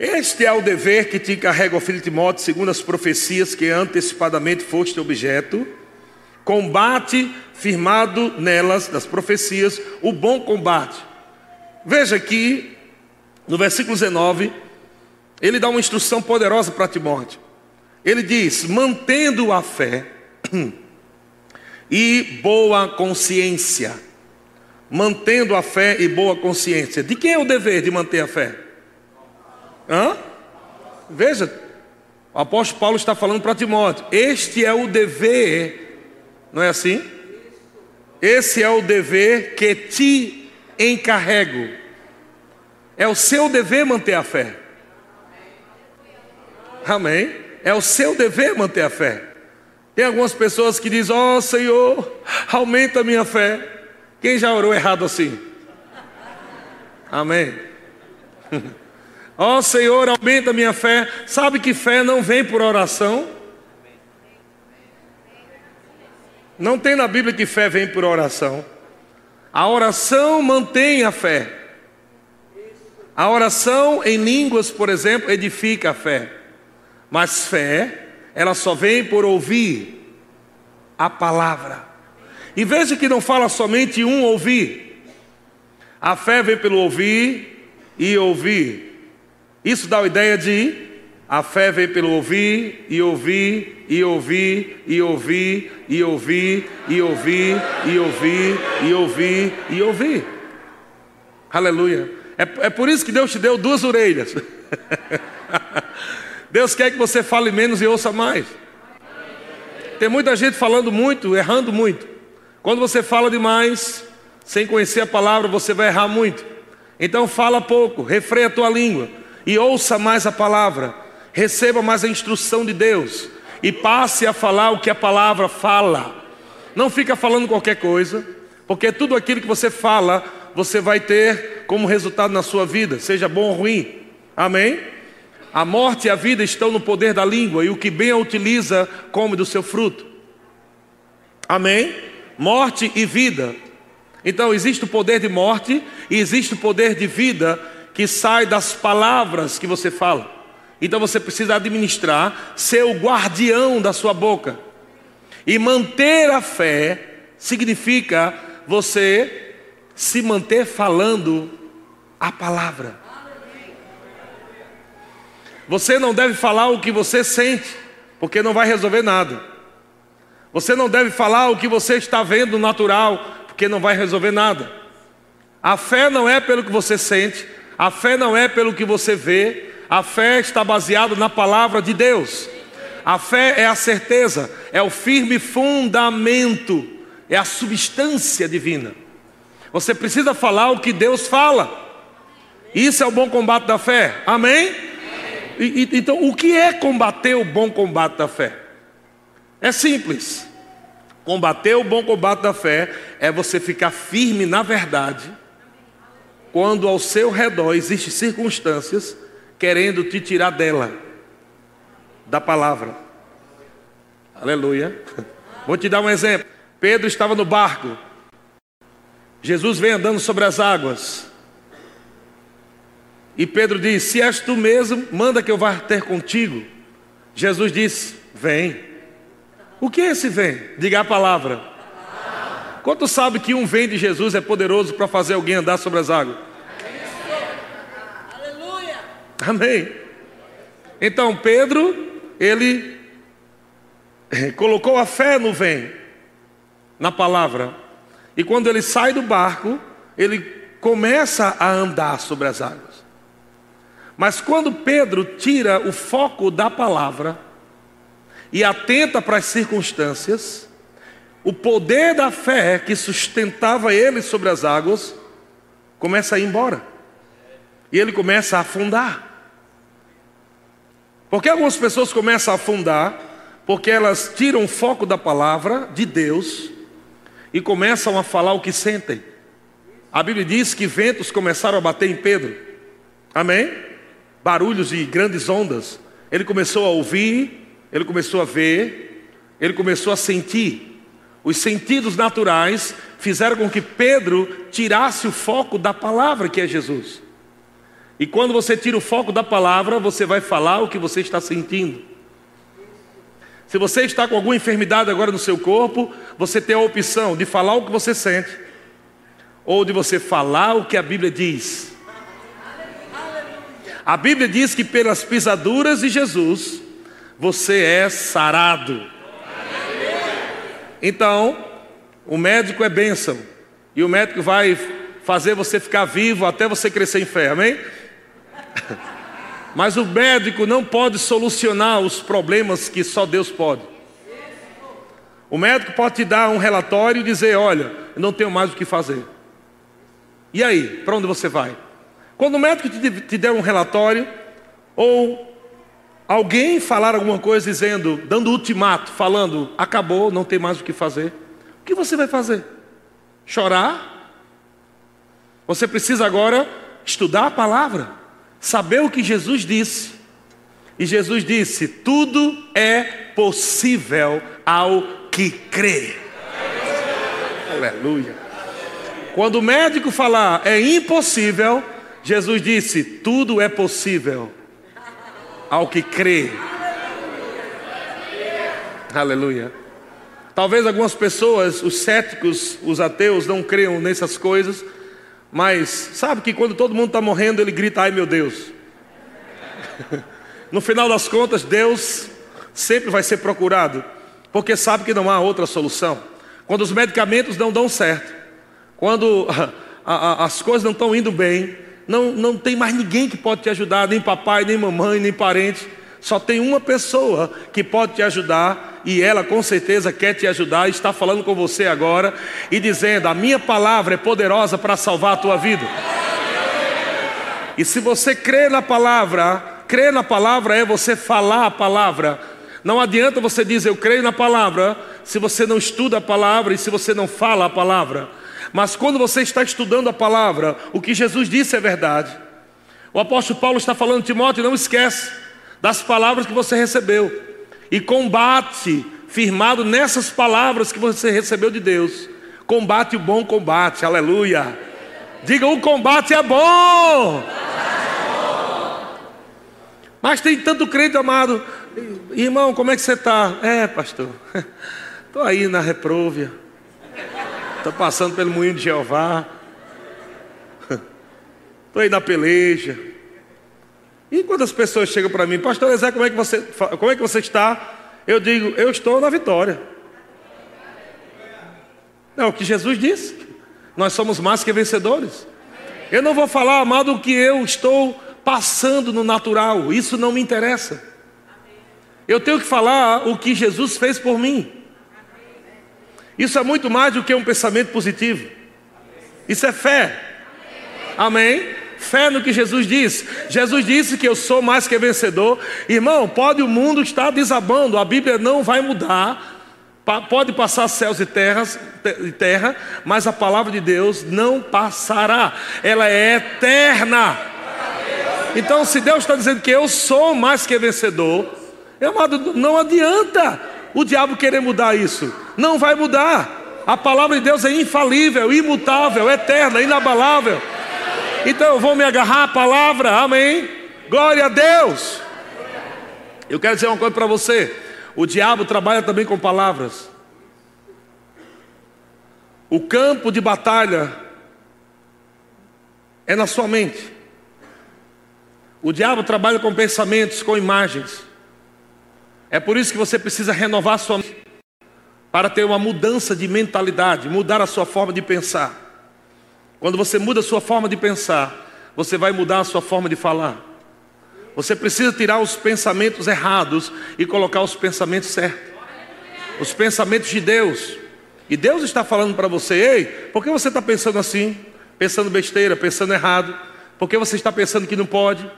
Este é o dever que te encarrega, ó filho Timóteo, segundo as profecias que antecipadamente foste objeto. Combate firmado nelas, das profecias, o bom combate. Veja aqui, no versículo 19, ele dá uma instrução poderosa para Timóteo. Ele diz: mantendo a fé e boa consciência. Mantendo a fé e boa consciência. De quem é o dever de manter a fé? Hã? Veja, o apóstolo Paulo está falando para Timóteo: este é o dever, não é assim? Esse é o dever que te encarrego. É o seu dever manter a fé. Amém? É o seu dever manter a fé. Tem algumas pessoas que dizem: Ó oh, Senhor, aumenta a minha fé. Quem já orou errado assim? Amém. Ó oh, Senhor, aumenta minha fé. Sabe que fé não vem por oração? Não tem na Bíblia que fé vem por oração. A oração mantém a fé. A oração em línguas, por exemplo, edifica a fé. Mas fé, ela só vem por ouvir a palavra. E veja que não fala somente um ouvir. A fé vem pelo ouvir e ouvir. Isso dá a ideia de a fé vem pelo ouvir e ouvir e ouvir e ouvir e ouvir e ouvir e ouvir e ouvir e ouvir. Aleluia. É, é por isso que Deus te deu duas orelhas. Deus quer que você fale menos e ouça mais. Tem muita gente falando muito, errando muito. Quando você fala demais, sem conhecer a palavra, você vai errar muito. Então fala pouco, refreia a tua língua e ouça mais a palavra, receba mais a instrução de Deus e passe a falar o que a palavra fala. Não fica falando qualquer coisa, porque tudo aquilo que você fala, você vai ter como resultado na sua vida, seja bom ou ruim. Amém? A morte e a vida estão no poder da língua, e o que bem a utiliza, come do seu fruto. Amém? Morte e vida. Então, existe o poder de morte e existe o poder de vida que sai das palavras que você fala. Então você precisa administrar, ser o guardião da sua boca. E manter a fé significa você se manter falando a palavra. Você não deve falar o que você sente, porque não vai resolver nada. Você não deve falar o que você está vendo natural, porque não vai resolver nada. A fé não é pelo que você sente, a fé não é pelo que você vê, a fé está baseada na palavra de Deus. A fé é a certeza, é o firme fundamento, é a substância divina. Você precisa falar o que Deus fala. Isso é o bom combate da fé. Amém? E, e, então, o que é combater o bom combate da fé? É simples. Combater o bom combate da fé é você ficar firme na verdade quando ao seu redor existem circunstâncias querendo te tirar dela, da palavra. Aleluia. Vou te dar um exemplo. Pedro estava no barco. Jesus vem andando sobre as águas. E Pedro diz: Se és tu mesmo, manda que eu vá ter contigo. Jesus disse: Vem. O que é esse vem? Diga a palavra. Quanto sabe que um vem de Jesus é poderoso para fazer alguém andar sobre as águas? Aleluia. Amém. Então Pedro, ele colocou a fé no vem, na palavra. E quando ele sai do barco, ele começa a andar sobre as águas. Mas quando Pedro tira o foco da palavra e atenta para as circunstâncias, o poder da fé que sustentava ele sobre as águas começa a ir embora. E ele começa a afundar. Porque algumas pessoas começam a afundar porque elas tiram o foco da palavra de Deus e começam a falar o que sentem. A Bíblia diz que ventos começaram a bater em Pedro. Amém? Barulhos e grandes ondas. Ele começou a ouvir, ele começou a ver, ele começou a sentir. Os sentidos naturais fizeram com que Pedro tirasse o foco da palavra que é Jesus. E quando você tira o foco da palavra, você vai falar o que você está sentindo. Se você está com alguma enfermidade agora no seu corpo, você tem a opção de falar o que você sente, ou de você falar o que a Bíblia diz. A Bíblia diz que pelas pisaduras de Jesus, você é sarado. Então, o médico é bênção, e o médico vai fazer você ficar vivo até você crescer em fé, amém? Mas o médico não pode solucionar os problemas que só Deus pode. O médico pode te dar um relatório e dizer: Olha, eu não tenho mais o que fazer. E aí, para onde você vai? Quando o médico te, der um relatório, ou alguém falar alguma coisa dizendo, dando ultimato, falando, acabou, não tem mais o que fazer, o que você vai fazer? Chorar? Você precisa agora estudar a palavra saber o que Jesus disse. E Jesus disse: tudo é possível ao que crê. Aleluia. Quando o médico falar é impossível, Jesus disse: tudo é possível ao que crê. Aleluia. Talvez algumas pessoas, os céticos, os ateus, não creiam nessas coisas mas sabe que quando todo mundo está morrendo, ele grita: ai meu Deus. no final das contas, Deus sempre vai ser procurado, porque sabe que não há outra solução. Quando os medicamentos não dão certo, quando as coisas não estão indo bem, não, não tem mais ninguém que pode te ajudar, nem papai, nem mamãe, nem parente. Só tem uma pessoa que pode te ajudar e ela com certeza quer te ajudar, está falando com você agora e dizendo: A minha palavra é poderosa para salvar a tua vida. E se você crê na palavra, crer na palavra é você falar a palavra. Não adianta você dizer eu creio na palavra se você não estuda a palavra e se você não fala a palavra. Mas quando você está estudando a palavra, o que Jesus disse é verdade. O apóstolo Paulo está falando, Timóteo, não esquece das palavras que você recebeu e combate, firmado nessas palavras que você recebeu de Deus. Combate o bom combate, aleluia. Diga: o combate é bom. Mas tem tanto crente amado, irmão, como é que você está? É, pastor, estou aí na repróvia, estou passando pelo moinho de Jeová, estou aí na peleja. E quando as pessoas chegam para mim, pastor Zé, como é que você, como é que você está? Eu digo, eu estou na vitória. É o que Jesus disse. Nós somos mais que vencedores. Eu não vou falar, amado, o que eu estou passando no natural. Isso não me interessa. Eu tenho que falar o que Jesus fez por mim. Isso é muito mais do que um pensamento positivo. Isso é fé. Amém? Fé no que Jesus disse. Jesus disse que eu sou mais que vencedor. Irmão, pode o mundo estar desabando, a Bíblia não vai mudar. Pode passar céus e, terras, e terra, mas a palavra de Deus não passará, ela é eterna. Então, se Deus está dizendo que eu sou mais que vencedor, amado, não adianta o diabo querer mudar isso, não vai mudar. A palavra de Deus é infalível, imutável, eterna, inabalável. Então eu vou me agarrar à palavra, amém? Glória a Deus. Eu quero dizer uma coisa para você: o diabo trabalha também com palavras. O campo de batalha é na sua mente. O diabo trabalha com pensamentos, com imagens. É por isso que você precisa renovar sua mente para ter uma mudança de mentalidade, mudar a sua forma de pensar. Quando você muda a sua forma de pensar, você vai mudar a sua forma de falar. Você precisa tirar os pensamentos errados e colocar os pensamentos certos. Os pensamentos de Deus. E Deus está falando para você: ei, por que você está pensando assim? Pensando besteira, pensando errado? Por que você está pensando que não pode?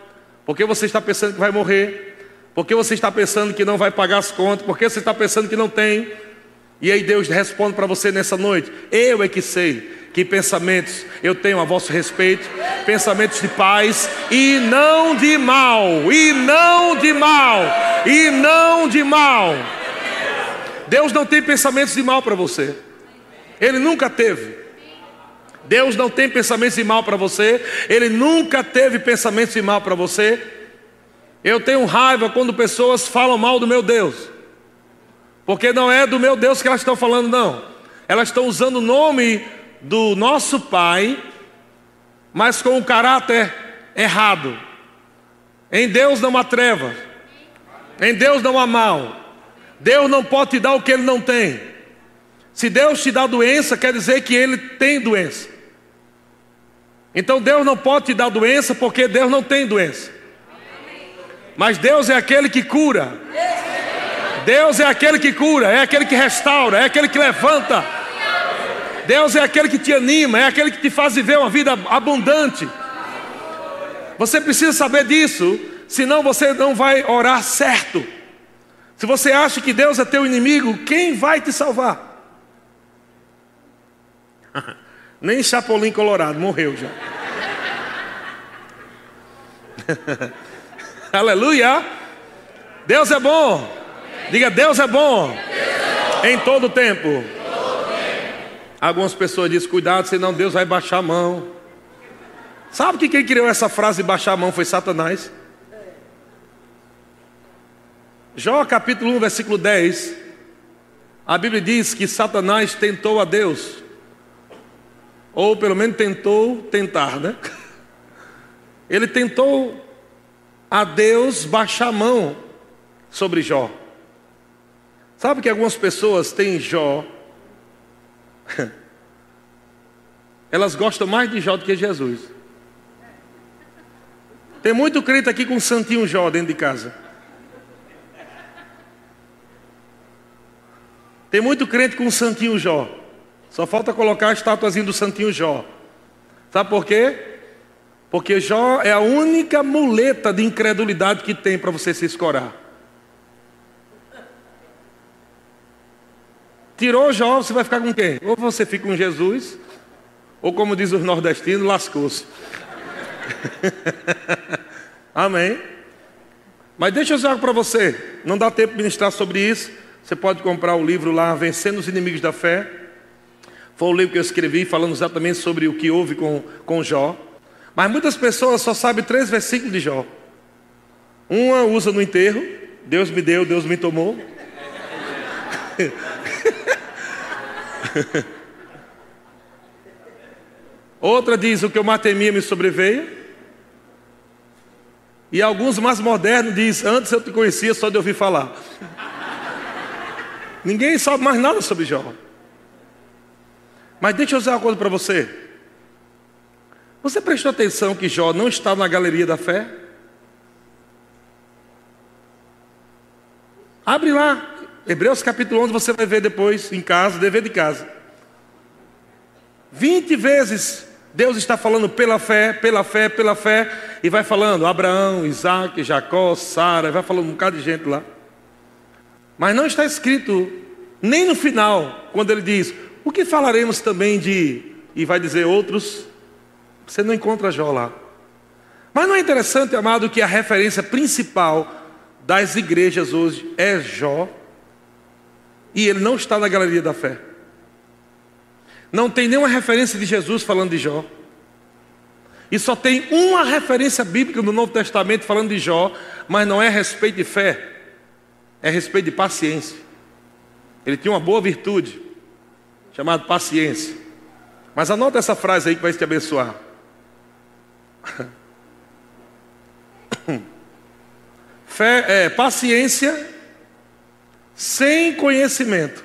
Por que você está pensando que vai morrer? Por que você está pensando que não vai pagar as contas? Por que você está pensando que não tem? E aí Deus responde para você nessa noite: Eu é que sei que pensamentos eu tenho a vosso respeito, pensamentos de paz e não de mal, e não de mal, e não de mal. Deus não tem pensamentos de mal para você, Ele nunca teve. Deus não tem pensamentos de mal para você, Ele nunca teve pensamentos de mal para você. Eu tenho raiva quando pessoas falam mal do meu Deus, porque não é do meu Deus que elas estão falando, não. Elas estão usando o nome do nosso Pai, mas com o caráter errado. Em Deus não há treva, em Deus não há mal. Deus não pode te dar o que Ele não tem. Se Deus te dá doença, quer dizer que Ele tem doença. Então Deus não pode te dar doença porque Deus não tem doença. Mas Deus é aquele que cura. Deus é aquele que cura, é aquele que restaura, é aquele que levanta. Deus é aquele que te anima, é aquele que te faz viver uma vida abundante. Você precisa saber disso, senão você não vai orar certo. Se você acha que Deus é teu inimigo, quem vai te salvar? Nem Chapolin Colorado morreu já. Aleluia! Deus é bom. Diga, Deus é bom. Em todo tempo. todo tempo. Algumas pessoas dizem, cuidado, senão Deus vai baixar a mão. Sabe que quem criou essa frase baixar a mão foi Satanás? Jó capítulo 1, versículo 10. A Bíblia diz que Satanás tentou a Deus. Ou pelo menos tentou tentar, né? Ele tentou a Deus baixar a mão sobre Jó. Sabe que algumas pessoas têm Jó, elas gostam mais de Jó do que Jesus. Tem muito crente aqui com Santinho Jó dentro de casa. Tem muito crente com Santinho Jó. Só falta colocar a estátuazinha do Santinho Jó. Sabe por quê? Porque Jó é a única muleta de incredulidade que tem para você se escorar. Tirou Jó, você vai ficar com quem? Ou você fica com Jesus, ou como diz os nordestinos, lascou-se. Amém? Mas deixa eu dizer algo para você. Não dá tempo de ministrar sobre isso. Você pode comprar o livro lá, Vencendo os Inimigos da Fé. Foi o livro que eu escrevi falando exatamente sobre o que houve com, com Jó. Mas muitas pessoas só sabem três versículos de Jó. Uma usa no enterro, Deus me deu, Deus me tomou. Outra diz: O que eu matemia me sobreveio. E alguns mais modernos diz: Antes eu te conhecia só de ouvir falar. Ninguém sabe mais nada sobre Jó. Mas deixa eu dizer uma coisa para você. Você prestou atenção que Jó não está na galeria da fé? Abre lá, Hebreus capítulo 11 você vai ver depois em casa, dever de casa. 20 vezes Deus está falando pela fé, pela fé, pela fé, e vai falando Abraão, Isaac, Jacó, Sara, vai falando um bocado de gente lá. Mas não está escrito nem no final, quando ele diz: O que falaremos também de. E vai dizer outros. Você não encontra Jó lá. Mas não é interessante, amado, que a referência principal das igrejas hoje é Jó. E ele não está na galeria da fé. Não tem nenhuma referência de Jesus falando de Jó. E só tem uma referência bíblica no Novo Testamento falando de Jó, mas não é a respeito de fé, é a respeito de paciência. Ele tinha uma boa virtude, chamada paciência. Mas anota essa frase aí que vai te abençoar. Fé é paciência sem conhecimento,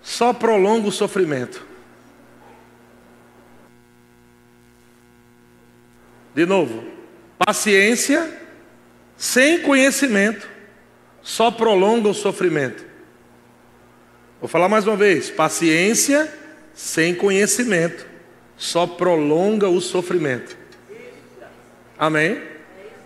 só prolonga o sofrimento. De novo, paciência sem conhecimento só prolonga o sofrimento. Vou falar mais uma vez: paciência sem conhecimento só prolonga o sofrimento. Amém?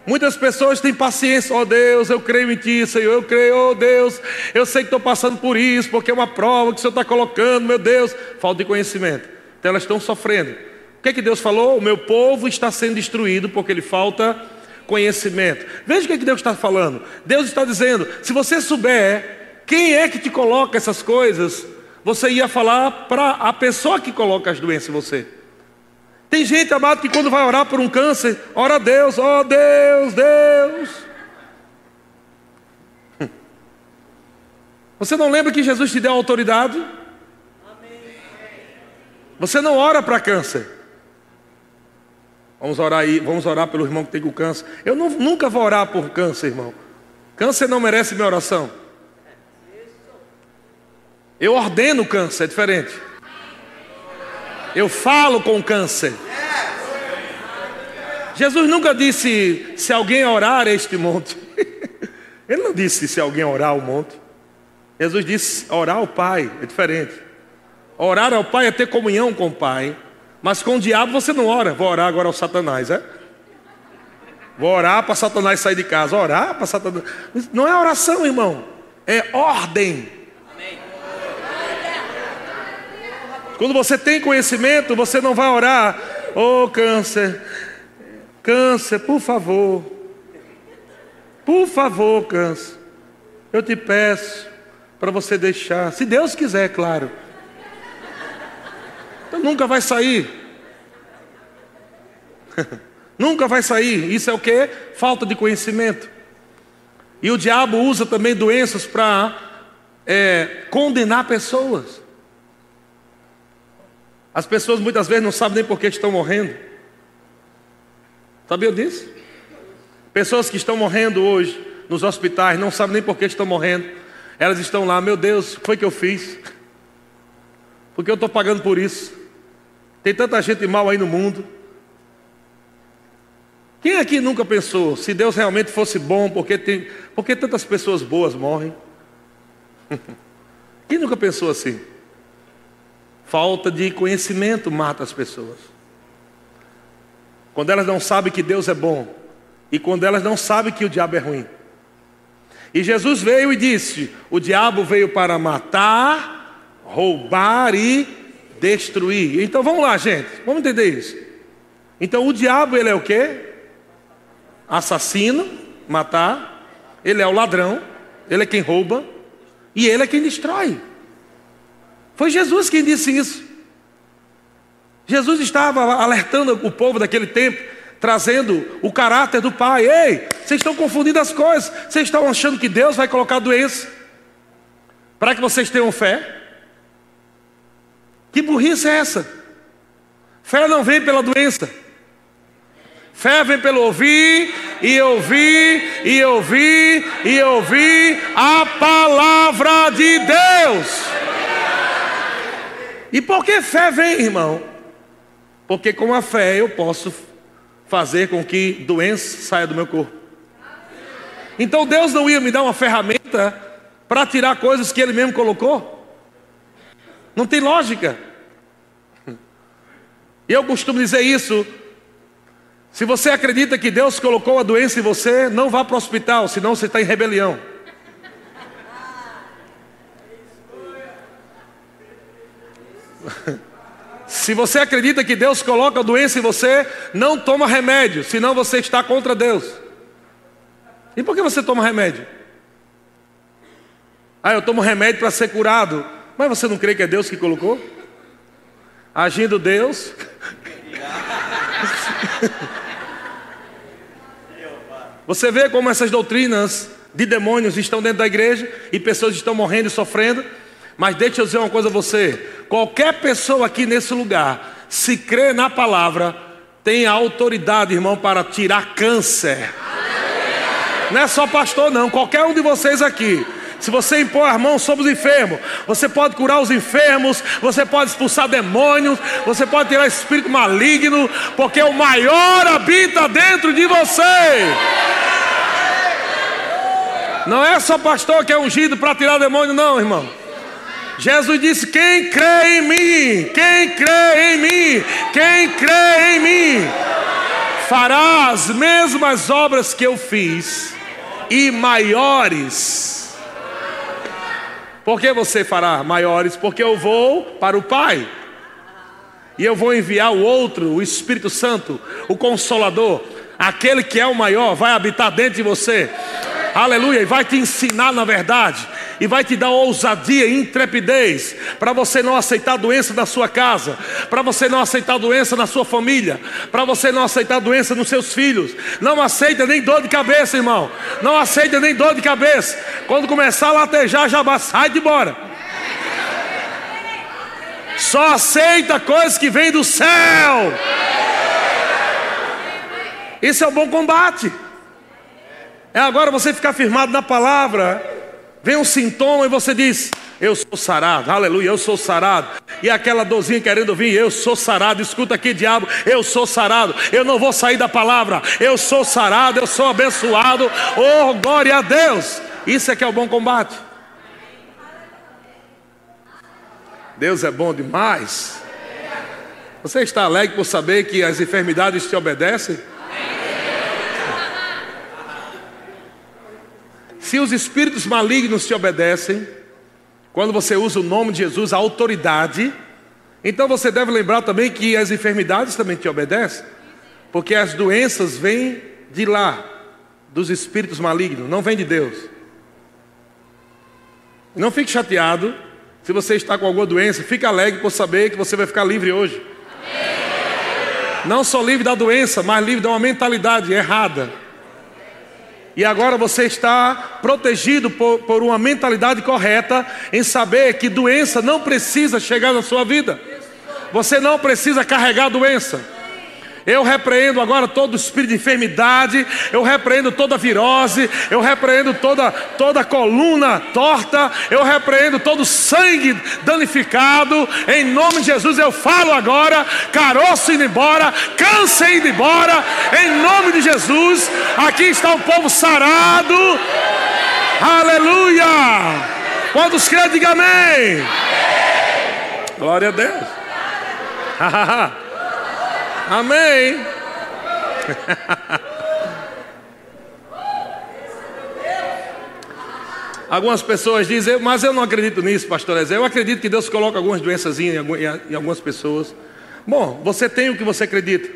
Muitas pessoas têm paciência, ó oh, Deus, eu creio em Ti, Senhor, eu creio, ó oh, Deus, eu sei que estou passando por isso, porque é uma prova que o Senhor está colocando, meu Deus, falta de conhecimento. Então elas estão sofrendo. O que é que Deus falou? O meu povo está sendo destruído porque lhe falta conhecimento. Veja o que, é que Deus está falando. Deus está dizendo: se você souber quem é que te coloca essas coisas você ia falar para a pessoa que coloca as doenças em você. Tem gente, amado, que quando vai orar por um câncer, ora a Deus, ó oh, Deus, Deus. Você não lembra que Jesus te deu autoridade? Você não ora para câncer. Vamos orar aí, vamos orar pelo irmão que tem com câncer. Eu não, nunca vou orar por câncer, irmão. Câncer não merece minha oração. Eu ordeno câncer, é diferente. Eu falo com câncer. Jesus nunca disse: se alguém orar este monte. Ele não disse: se alguém orar o monte. Jesus disse: orar ao Pai, é diferente. Orar ao Pai é ter comunhão com o Pai. Mas com o diabo você não ora. Vou orar agora ao Satanás, é? Vou orar para Satanás sair de casa. Orar para Satanás. Não é oração, irmão. É ordem. Quando você tem conhecimento, você não vai orar, oh câncer, câncer, por favor, por favor, câncer, eu te peço para você deixar, se Deus quiser, claro. Então nunca vai sair. nunca vai sair. Isso é o que? Falta de conhecimento. E o diabo usa também doenças para é, condenar pessoas. As pessoas muitas vezes não sabem nem por que estão morrendo. Sabia disso? Pessoas que estão morrendo hoje nos hospitais não sabem nem por que estão morrendo. Elas estão lá, meu Deus, o que foi que eu fiz? Porque eu estou pagando por isso. Tem tanta gente mal aí no mundo. Quem aqui nunca pensou, se Deus realmente fosse bom, porque tem, porque tantas pessoas boas morrem? Quem nunca pensou assim? Falta de conhecimento mata as pessoas. Quando elas não sabem que Deus é bom e quando elas não sabem que o diabo é ruim. E Jesus veio e disse: O diabo veio para matar, roubar e destruir. Então vamos lá, gente, vamos entender isso. Então o diabo ele é o que? Assassino, matar. Ele é o ladrão. Ele é quem rouba e ele é quem destrói. Foi Jesus quem disse isso. Jesus estava alertando o povo daquele tempo, trazendo o caráter do Pai. Ei, vocês estão confundindo as coisas. Vocês estão achando que Deus vai colocar doença para que vocês tenham fé? Que burrice é essa? Fé não vem pela doença. Fé vem pelo ouvir e ouvir e ouvir e ouvir a palavra de Deus. E por que fé vem, irmão? Porque com a fé eu posso fazer com que doença saia do meu corpo. Então Deus não ia me dar uma ferramenta para tirar coisas que Ele mesmo colocou? Não tem lógica. E eu costumo dizer isso. Se você acredita que Deus colocou a doença em você, não vá para o hospital, senão você está em rebelião. Se você acredita que Deus coloca doença em você, não toma remédio, senão você está contra Deus. E por que você toma remédio? Ah, eu tomo remédio para ser curado. Mas você não crê que é Deus que colocou? Agindo Deus. Você vê como essas doutrinas de demônios estão dentro da igreja e pessoas estão morrendo e sofrendo. Mas deixa eu dizer uma coisa a você: qualquer pessoa aqui nesse lugar, se crê na palavra, tem a autoridade, irmão, para tirar câncer. Não é só pastor, não, qualquer um de vocês aqui. Se você impor as mãos sobre os enfermos, você pode curar os enfermos, você pode expulsar demônios, você pode tirar espírito maligno, porque o maior habita dentro de você. Não é só pastor que é ungido para tirar demônio, não, irmão. Jesus disse: Quem crê em mim, quem crê em mim, quem crê em mim, fará as mesmas obras que eu fiz e maiores. Por que você fará maiores? Porque eu vou para o Pai. E eu vou enviar o outro, o Espírito Santo, o Consolador, aquele que é o maior, vai habitar dentro de você. Aleluia, e vai te ensinar na verdade, e vai te dar ousadia e intrepidez para você não aceitar doença na sua casa, para você não aceitar doença na sua família, para você não aceitar doença nos seus filhos. Não aceita nem dor de cabeça, irmão. Não aceita nem dor de cabeça. Quando começar a latejar, já sai de embora. Só aceita coisas que vêm do céu. Isso é o bom combate. É agora você ficar firmado na palavra. Vem um sintoma e você diz: Eu sou sarado, aleluia, eu sou sarado. E aquela dorzinha querendo vir, eu sou sarado. Escuta aqui, diabo, eu sou sarado. Eu não vou sair da palavra. Eu sou sarado, eu sou abençoado. Oh, glória a Deus. Isso é que é o bom combate. Deus é bom demais. Você está alegre por saber que as enfermidades te obedecem? Se os espíritos malignos te obedecem, quando você usa o nome de Jesus, a autoridade, então você deve lembrar também que as enfermidades também te obedecem, porque as doenças vêm de lá, dos espíritos malignos, não vêm de Deus. Não fique chateado se você está com alguma doença, fique alegre por saber que você vai ficar livre hoje. Não só livre da doença, mas livre de uma mentalidade errada. E agora você está protegido por, por, uma mentalidade correta em saber que doença não precisa chegar na sua vida. Você não precisa carregar doença. Eu repreendo agora todo espírito de enfermidade, eu repreendo toda virose, eu repreendo toda, toda coluna torta, eu repreendo todo sangue danificado. Em nome de Jesus eu falo agora: caroço indo embora, câncer indo embora. Em nome de Jesus, aqui está o povo sarado. Aleluia! Quantos creem, diga amém. Glória a Deus. Amém. Algumas pessoas dizem, mas eu não acredito nisso, pastor Ezé. Eu acredito que Deus coloca algumas doenças em algumas pessoas. Bom, você tem o que você acredita.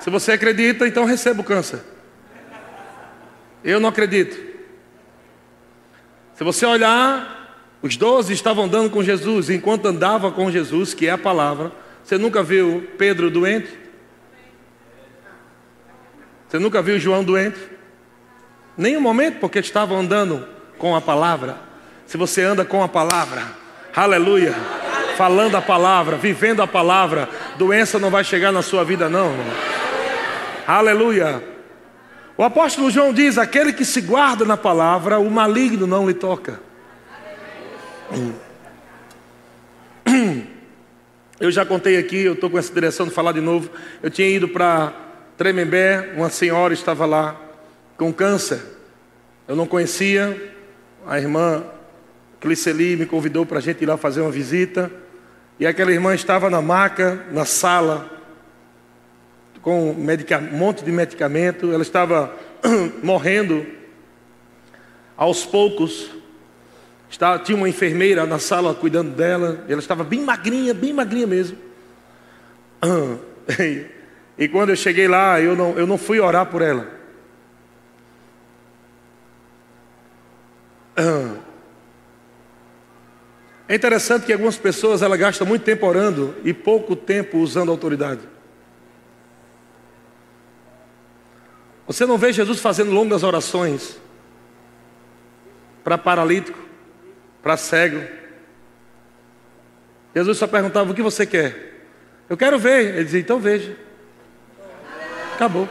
Se você acredita, então receba o câncer. Eu não acredito. Se você olhar os doze estavam andando com Jesus, enquanto andava com Jesus, que é a palavra. Você nunca viu Pedro doente? Você nunca viu João doente? Nenhum momento, porque estavam andando com a palavra. Se você anda com a palavra, aleluia, falando a palavra, vivendo a palavra, doença não vai chegar na sua vida, não. Aleluia. O apóstolo João diz: aquele que se guarda na palavra, o maligno não lhe toca. Eu já contei aqui, eu estou com essa direção de falar de novo. Eu tinha ido para Tremembé, uma senhora estava lá com câncer. Eu não conhecia, a irmã Cliceli me convidou para a gente ir lá fazer uma visita. E aquela irmã estava na maca, na sala, com um monte de medicamento. Ela estava morrendo aos poucos. Tinha uma enfermeira na sala cuidando dela, ela estava bem magrinha, bem magrinha mesmo. E, quando eu cheguei lá, eu não, eu não fui orar por ela. É interessante que algumas pessoas ela gastam muito tempo orando e pouco tempo usando autoridade. Você não vê Jesus fazendo longas orações para paralítico, para cego. Jesus só perguntava: O que você quer? Eu quero ver. Ele dizia: Então veja. Acabou.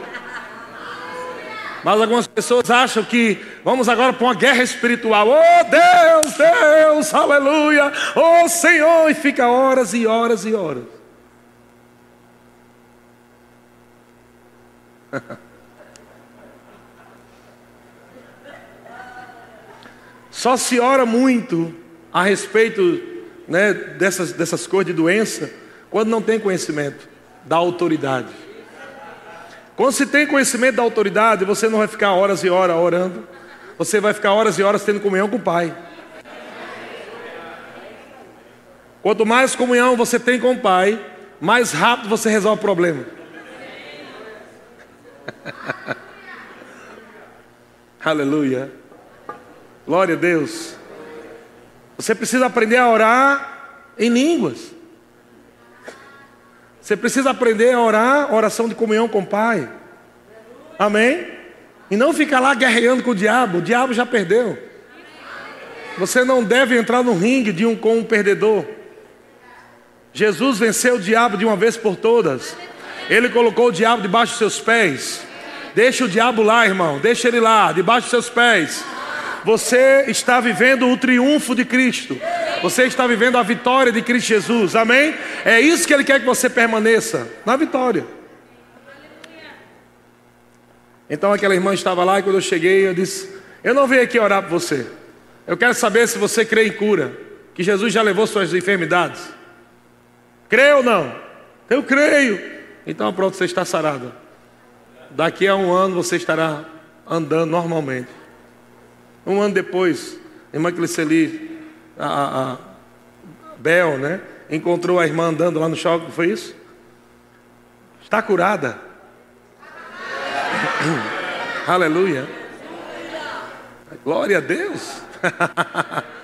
Mas algumas pessoas acham que vamos agora para uma guerra espiritual. Oh Deus, Deus, aleluia. Oh Senhor, e fica horas e horas e horas. Só se ora muito a respeito né, dessas, dessas coisas de doença quando não tem conhecimento da autoridade. Quando se tem conhecimento da autoridade, você não vai ficar horas e horas orando, você vai ficar horas e horas tendo comunhão com o Pai. Quanto mais comunhão você tem com o Pai, mais rápido você resolve o problema. Aleluia. Glória a Deus. Você precisa aprender a orar em línguas. Você precisa aprender a orar oração de comunhão com o Pai. Amém? E não ficar lá guerreando com o diabo. O diabo já perdeu. Você não deve entrar no ringue de um com um perdedor. Jesus venceu o diabo de uma vez por todas. Ele colocou o diabo debaixo dos seus pés. Deixa o diabo lá, irmão. Deixa ele lá, debaixo dos seus pés. Você está vivendo o triunfo de Cristo. Você está vivendo a vitória de Cristo Jesus. Amém? É isso que Ele quer que você permaneça na vitória. Então aquela irmã estava lá e quando eu cheguei, eu disse: Eu não vim aqui orar por você. Eu quero saber se você crê em cura, que Jesus já levou suas enfermidades. Crê ou não? Eu creio. Então pronto, você está sarado. Daqui a um ano você estará andando normalmente. Um ano depois, a irmã Cliceli, a, a, a Bel, né? Encontrou a irmã andando lá no shopping, foi isso? Está curada. Aleluia. Glória a Deus.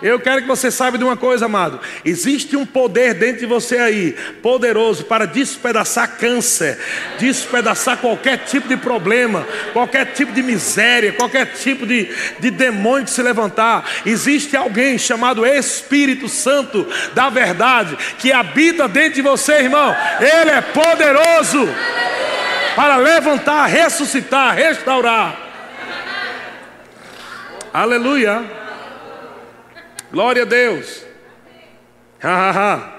Eu quero que você saiba de uma coisa, amado. Existe um poder dentro de você aí, poderoso para despedaçar câncer, despedaçar qualquer tipo de problema, qualquer tipo de miséria, qualquer tipo de, de demônio que se levantar. Existe alguém chamado Espírito Santo da verdade que habita dentro de você, irmão. Ele é poderoso para levantar, ressuscitar, restaurar. Aleluia. Glória a Deus. Ha, ha, ha.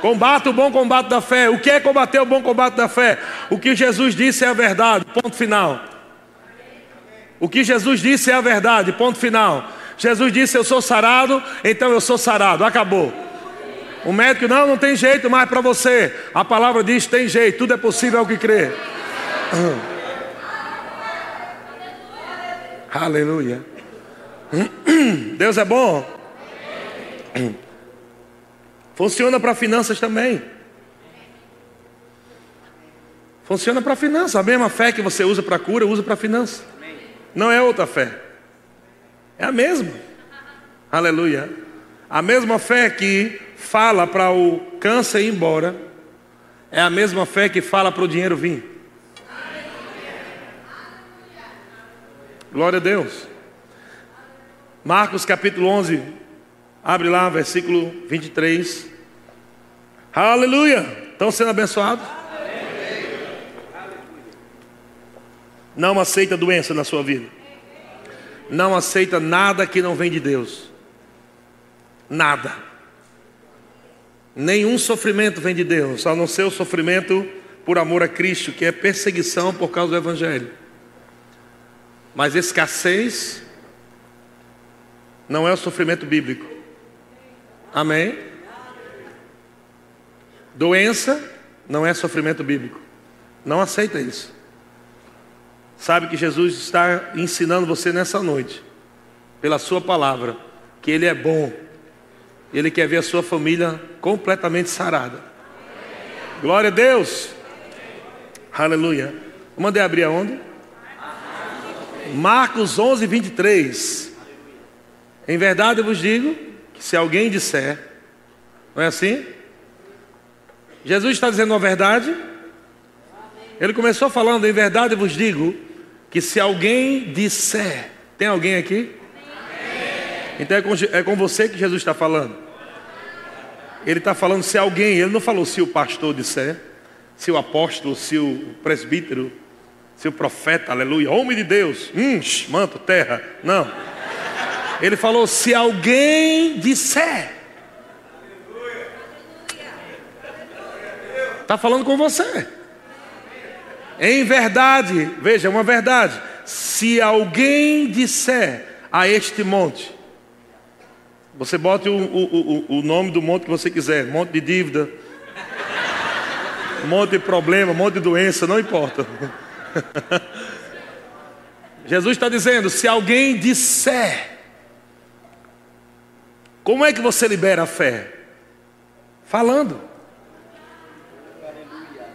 Combate o bom combate da fé. O que é combater o bom combate da fé? O que Jesus disse é a verdade. Ponto final. O que Jesus disse é a verdade. Ponto final. Jesus disse: Eu sou sarado, então eu sou sarado. Acabou. O médico, não, não tem jeito mais para você. A palavra diz: tem jeito, tudo é possível ao que crê. Aleluia. Deus é bom. Funciona para finanças também. Funciona para finanças. A mesma fé que você usa para cura, usa para finanças. Não é outra fé. É a mesma. Aleluia. A mesma fé que fala para o câncer ir embora, é a mesma fé que fala para o dinheiro vir. Glória a Deus. Marcos capítulo 11, abre lá, versículo 23. Aleluia! Estão sendo abençoados? Não aceita doença na sua vida. Não aceita nada que não vem de Deus. Nada. Nenhum sofrimento vem de Deus, a não ser o sofrimento por amor a Cristo, que é perseguição por causa do Evangelho. Mas escassez não é o sofrimento bíblico. Amém? Doença não é sofrimento bíblico. Não aceita isso. Sabe que Jesus está ensinando você nessa noite, pela Sua palavra, que Ele é bom. Ele quer ver a sua família completamente sarada. Glória a Deus. Aleluia. Mandei abrir aonde? Marcos 11, 23. Em verdade eu vos digo que se alguém disser, não é assim? Jesus está dizendo a verdade. Ele começou falando, em verdade eu vos digo que se alguém disser, tem alguém aqui? Então é com, é com você que Jesus está falando. Ele está falando se alguém, ele não falou se o pastor disser, se o apóstolo, se o presbítero, se o profeta, aleluia, homem de Deus, hum, manto, terra, não. Ele falou: se alguém disser, está falando com você. Em verdade, veja, uma verdade. Se alguém disser a este monte, você bote o, o, o, o nome do monte que você quiser, monte de dívida, monte de problema, monte de doença, não importa. Jesus está dizendo: se alguém disser, como é que você libera a fé? Falando.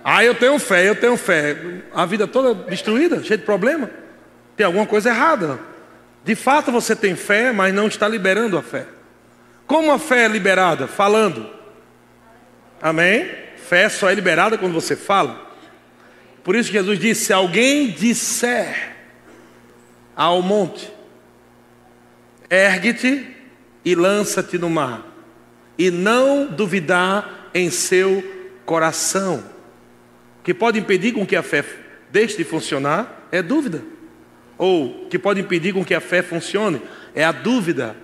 Ah, eu tenho fé, eu tenho fé. A vida toda destruída, cheia de problema. Tem alguma coisa errada. De fato você tem fé, mas não está liberando a fé. Como a fé é liberada? Falando. Amém? Fé só é liberada quando você fala. Por isso Jesus disse: se alguém disser ao monte, ergue-te e lança-te no mar, e não duvidar em seu coração. O que pode impedir com que a fé deixe de funcionar é dúvida. Ou que pode impedir com que a fé funcione é a dúvida.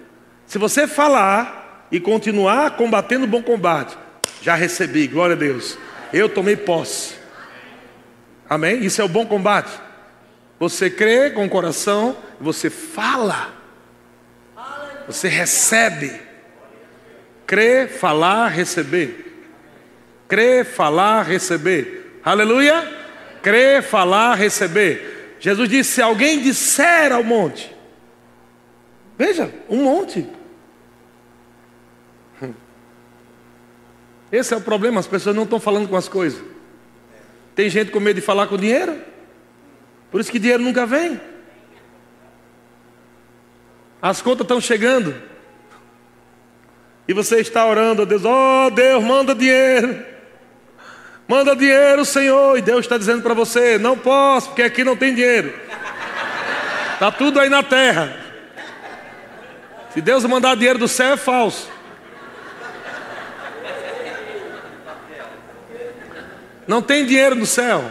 Se você falar e continuar combatendo o bom combate, já recebi, glória a Deus. Eu tomei posse. Amém? Isso é o bom combate. Você crê com o coração, você fala. Você recebe. Crê, falar, receber. Crê, falar, receber. Aleluia? Crê, falar, receber. Jesus disse: se alguém disser ao monte, veja, um monte. Esse é o problema, as pessoas não estão falando com as coisas. Tem gente com medo de falar com dinheiro, por isso que dinheiro nunca vem. As contas estão chegando, e você está orando a Deus: Oh Deus, manda dinheiro, manda dinheiro, Senhor. E Deus está dizendo para você: Não posso, porque aqui não tem dinheiro, está tudo aí na terra. Se Deus mandar dinheiro do céu, é falso. Não tem dinheiro no céu.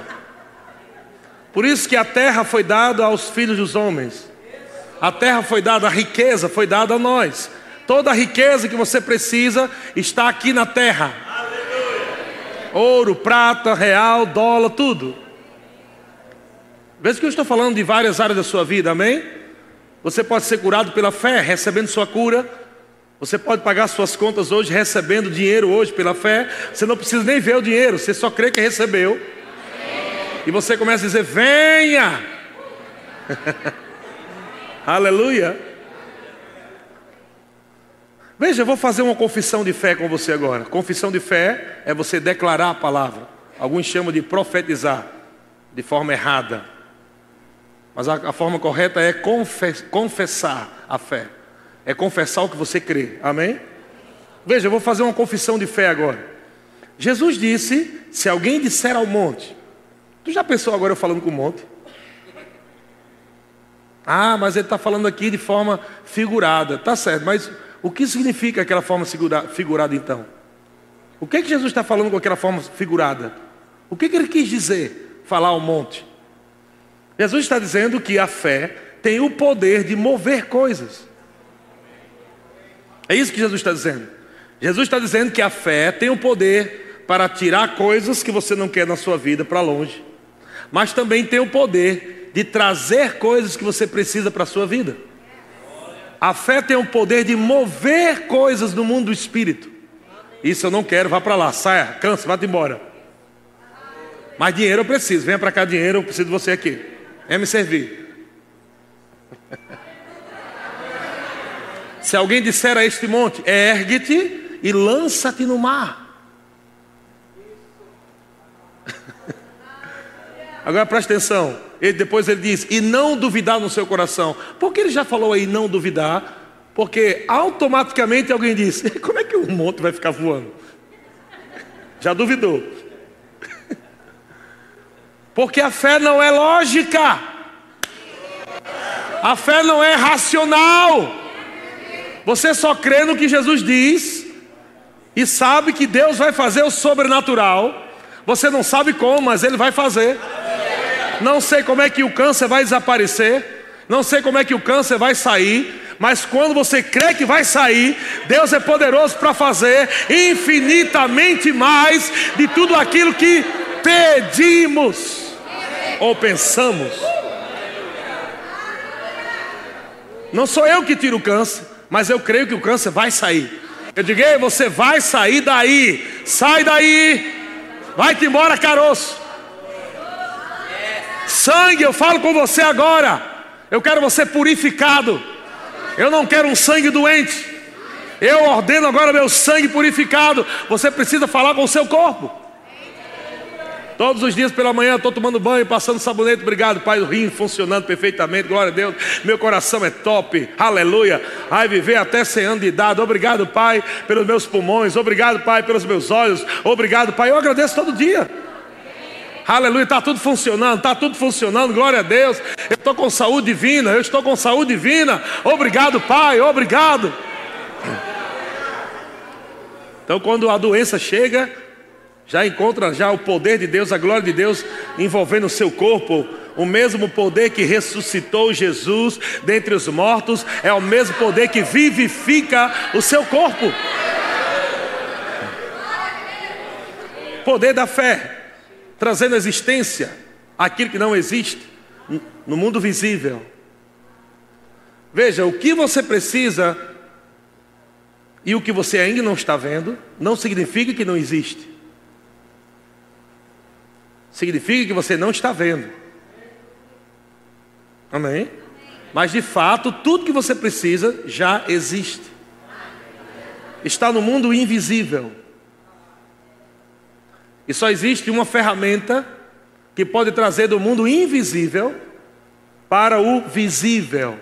Por isso que a terra foi dada aos filhos dos homens. A terra foi dada, a riqueza foi dada a nós. Toda a riqueza que você precisa está aqui na terra. Ouro, prata, real, dólar, tudo. Veja que eu estou falando de várias áreas da sua vida, amém? Você pode ser curado pela fé, recebendo sua cura você pode pagar suas contas hoje recebendo dinheiro hoje pela fé. Você não precisa nem ver o dinheiro, você só crê que recebeu. E você começa a dizer: Venha! Aleluia! Veja, eu vou fazer uma confissão de fé com você agora. Confissão de fé é você declarar a palavra. Alguns chamam de profetizar de forma errada. Mas a, a forma correta é confessar a fé é confessar o que você crê. Amém? Veja, eu vou fazer uma confissão de fé agora. Jesus disse: se alguém disser ao monte, tu já pensou agora eu falando com o monte? Ah, mas ele está falando aqui de forma figurada. Tá certo, mas o que significa aquela forma figurada então? O que, é que Jesus está falando com aquela forma figurada? O que, é que ele quis dizer, falar ao monte? Jesus está dizendo que a fé tem o poder de mover coisas. É isso que Jesus está dizendo. Jesus está dizendo que a fé tem o poder para tirar coisas que você não quer na sua vida para longe, mas também tem o poder de trazer coisas que você precisa para a sua vida. A fé tem o poder de mover coisas no mundo do espírito. Isso eu não quero, vá para lá, saia, cansa, vá embora. Mas dinheiro eu preciso, venha para cá dinheiro, eu preciso de você aqui. Venha me servir. Se alguém disser a este monte, ergue-te e lança-te no mar. Agora preste atenção. Ele, depois ele diz: e não duvidar no seu coração. Por que ele já falou aí não duvidar? Porque automaticamente alguém disse: como é que o monte vai ficar voando? Já duvidou. Porque a fé não é lógica. A fé não é racional. Você só crê no que Jesus diz e sabe que Deus vai fazer o sobrenatural. Você não sabe como, mas Ele vai fazer. Não sei como é que o câncer vai desaparecer. Não sei como é que o câncer vai sair. Mas quando você crê que vai sair, Deus é poderoso para fazer infinitamente mais de tudo aquilo que pedimos ou pensamos. Não sou eu que tiro o câncer mas eu creio que o câncer vai sair. Eu digo, ei, você vai sair daí, sai daí, vai-te embora, caroço. Sangue, eu falo com você agora. Eu quero você purificado. Eu não quero um sangue doente. Eu ordeno agora meu sangue purificado. Você precisa falar com o seu corpo. Todos os dias pela manhã estou tomando banho, passando sabonete. Obrigado, Pai. O rim funcionando perfeitamente. Glória a Deus. Meu coração é top. Aleluia. Ai, viver até 100 anos de idade. Obrigado, Pai, pelos meus pulmões. Obrigado, Pai, pelos meus olhos. Obrigado, Pai. Eu agradeço todo dia. Aleluia, está tudo funcionando, está tudo funcionando, glória a Deus. Eu estou com saúde divina, eu estou com saúde divina. Obrigado, Pai, obrigado. Então, quando a doença chega, já encontra já o poder de Deus, a glória de Deus envolvendo o seu corpo. O mesmo poder que ressuscitou Jesus dentre os mortos é o mesmo poder que vivifica o seu corpo. Poder da fé, trazendo existência aquilo que não existe no mundo visível. Veja, o que você precisa e o que você ainda não está vendo não significa que não existe significa que você não está vendo. Amém? Mas de fato, tudo que você precisa já existe. Está no mundo invisível. E só existe uma ferramenta que pode trazer do mundo invisível para o visível.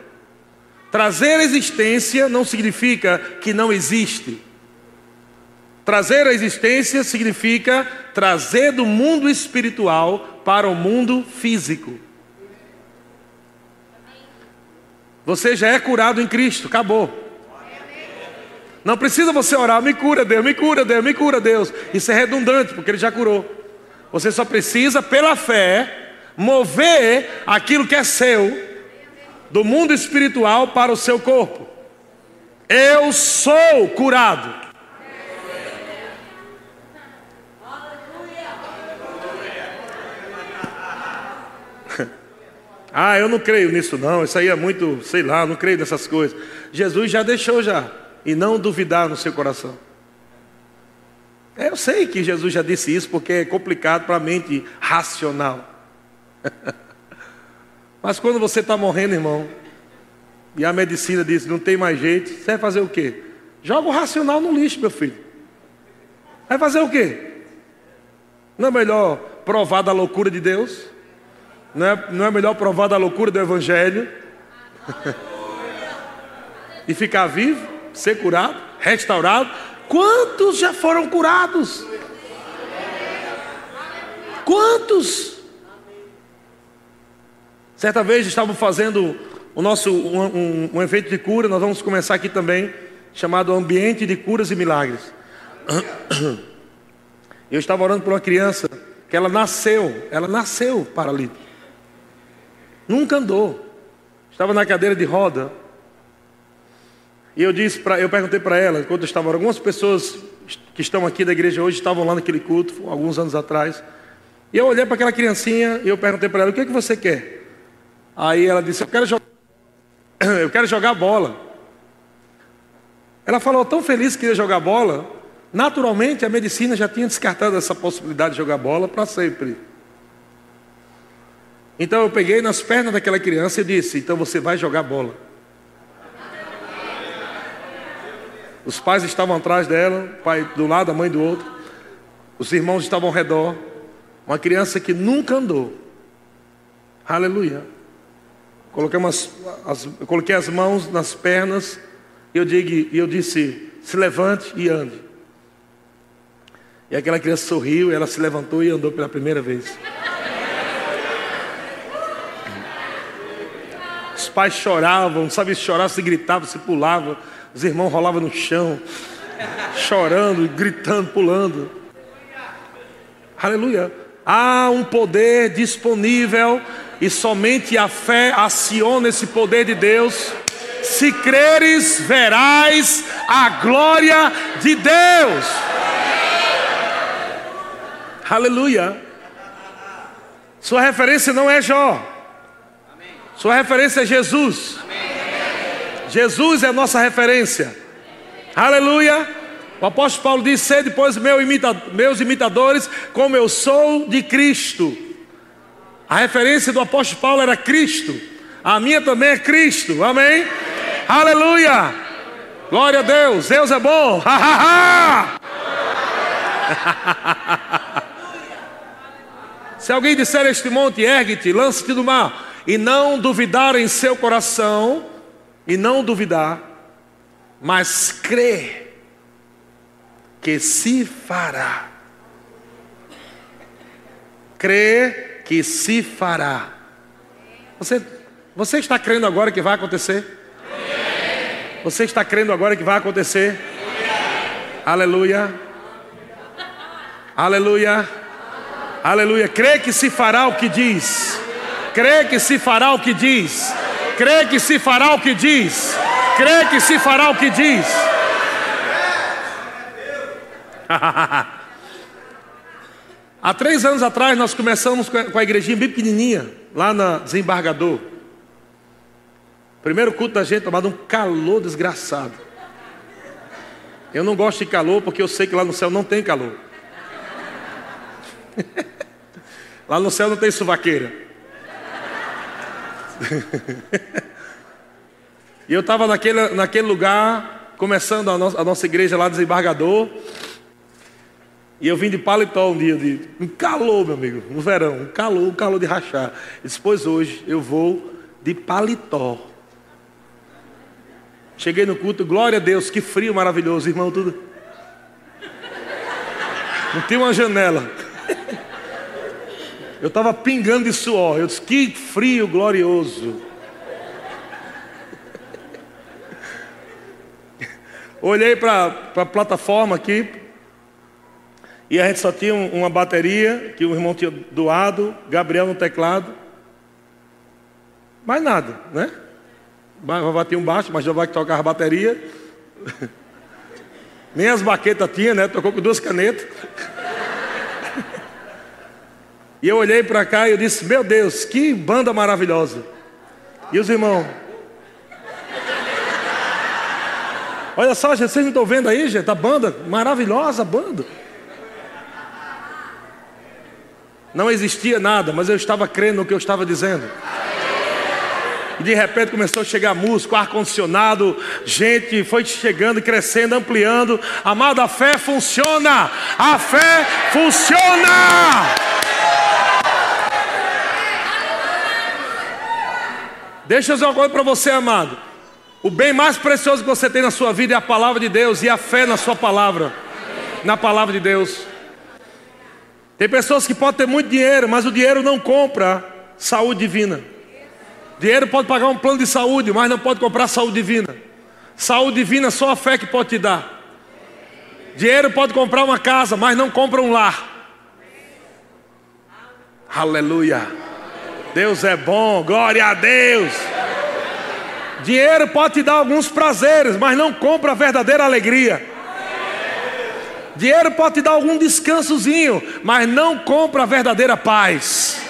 Trazer a existência não significa que não existe. Trazer a existência significa trazer do mundo espiritual para o mundo físico. Você já é curado em Cristo, acabou. Não precisa você orar, me cura Deus, me cura Deus, me cura Deus. Isso é redundante, porque Ele já curou. Você só precisa, pela fé, mover aquilo que é seu, do mundo espiritual para o seu corpo. Eu sou curado. Ah, eu não creio nisso não, isso aí é muito, sei lá, não creio nessas coisas. Jesus já deixou já, e não duvidar no seu coração. É, eu sei que Jesus já disse isso porque é complicado para a mente racional. Mas quando você está morrendo, irmão, e a medicina diz não tem mais jeito, você vai fazer o quê? Joga o racional no lixo, meu filho. Vai fazer o quê? Não é melhor provar da loucura de Deus? Não é, não é melhor provar da loucura do Evangelho? e ficar vivo, ser curado, restaurado? Quantos já foram curados? Quantos? Certa vez estávamos fazendo o nosso um, um, um, evento de cura, nós vamos começar aqui também, chamado Ambiente de Curas e Milagres. Eu estava orando por uma criança que ela nasceu, ela nasceu paralítica. Nunca andou. Estava na cadeira de roda. E eu disse para, eu perguntei para ela, quando eu estava, algumas pessoas que estão aqui da igreja hoje estavam lá naquele culto, alguns anos atrás. E eu olhei para aquela criancinha e eu perguntei para ela, o que é que você quer? Aí ela disse, eu quero jogar, eu quero jogar bola. Ela falou tão feliz que queria jogar bola, naturalmente a medicina já tinha descartado essa possibilidade de jogar bola para sempre. Então eu peguei nas pernas daquela criança e disse: Então você vai jogar bola. Os pais estavam atrás dela, pai do lado, a mãe do outro. Os irmãos estavam ao redor. Uma criança que nunca andou. Aleluia. Coloquei, umas, as, coloquei as mãos nas pernas e eu, digo, eu disse: se levante e ande. E aquela criança sorriu, ela se levantou e andou pela primeira vez. Os pais choravam, sabia se chorava, se gritava, se pulava. Os irmãos rolavam no chão, chorando, gritando, pulando. Aleluia. Há um poder disponível e somente a fé aciona esse poder de Deus. Se creres, verás a glória de Deus. Aleluia. Sua referência não é Jó. Sua referência é Jesus. Jesus é a nossa referência. Aleluia. O apóstolo Paulo diz: Ser depois meu imita, meus imitadores, como eu sou de Cristo. A referência do apóstolo Paulo era Cristo. A minha também é Cristo. Amém? Aleluia. Glória a Deus. Deus é bom. Se alguém disser a este monte, ergue-te, lance-te do mar, e não duvidar em seu coração, e não duvidar, mas crê que se fará. Crê que se fará. Você, você está crendo agora que vai acontecer? Você está crendo agora que vai acontecer? Aleluia. Aleluia. Aleluia. Crê que se fará o que diz. Crê que se fará o que diz. Crê que se fará o que diz. Crê que se fará o que diz. Há três anos atrás nós começamos com a igrejinha bem pequenininha, lá na Desembargador. Primeiro culto da gente tomado um calor desgraçado. Eu não gosto de calor porque eu sei que lá no céu não tem calor. lá no céu não tem suvaqueira. E eu estava naquele, naquele lugar, começando a nossa, a nossa igreja lá, desembargador. E eu vim de paletó um dia, de, um calor, meu amigo, no verão, um calor, um calor de rachar. E depois hoje eu vou de paletó. Cheguei no culto, glória a Deus, que frio maravilhoso, irmão, tudo. Não tinha uma janela. Eu estava pingando de suor. Eu disse, que frio glorioso. Olhei para a plataforma aqui, e a gente só tinha uma bateria que o irmão tinha doado, Gabriel no teclado. Mais nada, né? Vai tinha um baixo, mas já vai tocar a bateria. Nem as baquetas tinha, né? Tocou com duas canetas. E eu olhei para cá e eu disse: Meu Deus, que banda maravilhosa. E os irmãos? Olha só, gente, vocês não estão vendo aí, gente? A banda, maravilhosa banda. Não existia nada, mas eu estava crendo no que eu estava dizendo. E de repente começou a chegar músico, ar-condicionado, gente foi chegando, crescendo, ampliando. Amada, a fé funciona! A fé funciona! Deixa eu dizer uma coisa para você, amado. O bem mais precioso que você tem na sua vida é a palavra de Deus e a fé na sua palavra, na palavra de Deus. Tem pessoas que podem ter muito dinheiro, mas o dinheiro não compra saúde divina. Dinheiro pode pagar um plano de saúde, mas não pode comprar saúde divina. Saúde divina só a fé que pode te dar. Dinheiro pode comprar uma casa, mas não compra um lar. Aleluia. Deus é bom, glória a Deus. Dinheiro pode te dar alguns prazeres, mas não compra a verdadeira alegria. Dinheiro pode te dar algum descansozinho, mas não compra a verdadeira paz.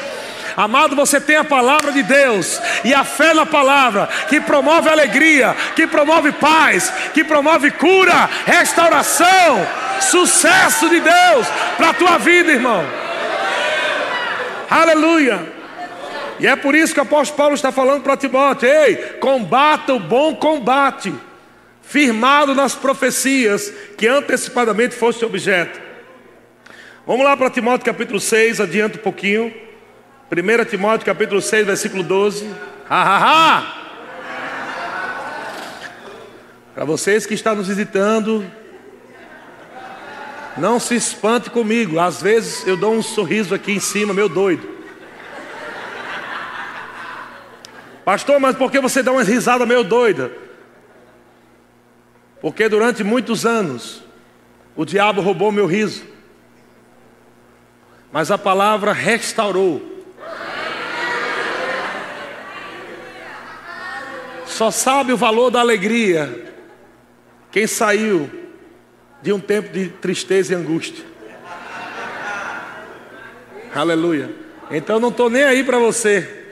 Amado, você tem a palavra de Deus e a fé na palavra que promove alegria, que promove paz, que promove cura, restauração, sucesso de Deus para a tua vida, irmão. Aleluia. E é por isso que o apóstolo Paulo está falando para Timóteo: ei, combata o bom combate firmado nas profecias que antecipadamente fosse objeto. Vamos lá para Timóteo capítulo 6, adianta um pouquinho. 1 Timóteo capítulo 6, versículo 12. Ha, ha, ha! Para vocês que estão nos visitando, não se espante comigo. Às vezes eu dou um sorriso aqui em cima, meu doido. Pastor, mas por que você dá uma risada meio doida? Porque durante muitos anos o diabo roubou meu riso. Mas a palavra restaurou. Só sabe o valor da alegria quem saiu de um tempo de tristeza e angústia. Aleluia. Então não estou nem aí para você.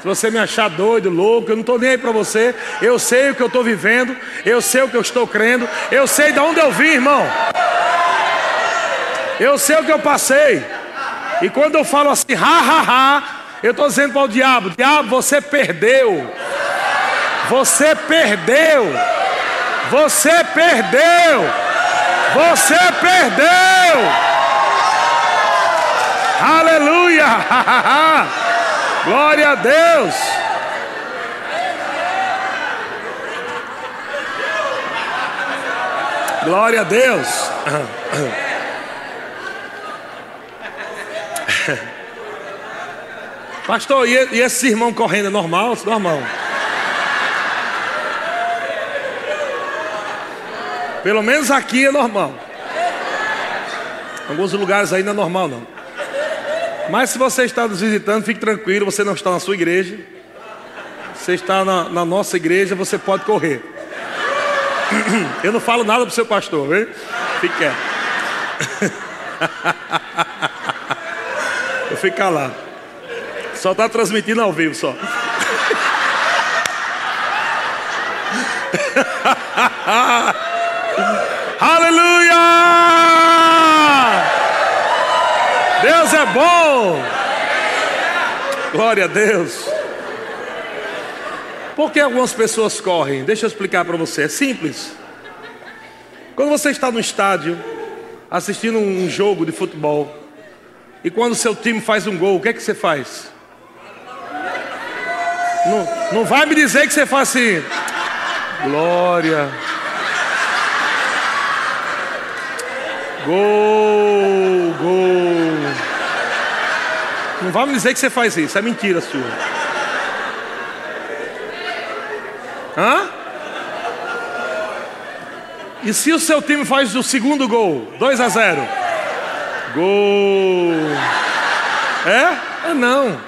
Se você me achar doido, louco, eu não estou nem aí para você. Eu sei o que eu estou vivendo, eu sei o que eu estou crendo, eu sei de onde eu vim, irmão. Eu sei o que eu passei. E quando eu falo assim, ha, ha, ha, eu estou dizendo para o diabo: diabo, você perdeu. Você perdeu. Você perdeu. Você perdeu. Aleluia! Glória a Deus! Glória a Deus! Pastor, e esse irmão correndo é normal? Normal. Pelo menos aqui é normal. Em alguns lugares ainda é normal não. Mas se você está nos visitando, fique tranquilo, você não está na sua igreja. Você está na, na nossa igreja, você pode correr. Eu não falo nada para o seu pastor, viu? Fique quieto. Eu fico calado. Só está transmitindo ao vivo só. Aleluia! Deus é bom. Glória a Deus. Por que algumas pessoas correm? Deixa eu explicar para você. É simples. Quando você está no estádio assistindo um jogo de futebol e quando seu time faz um gol, o que é que você faz? Não, não vai me dizer que você faz assim. Glória. Gol, gol. Não vai me dizer que você faz isso, é mentira sua. Hã? E se o seu time faz o segundo gol, 2 a 0? Gol. É? É não.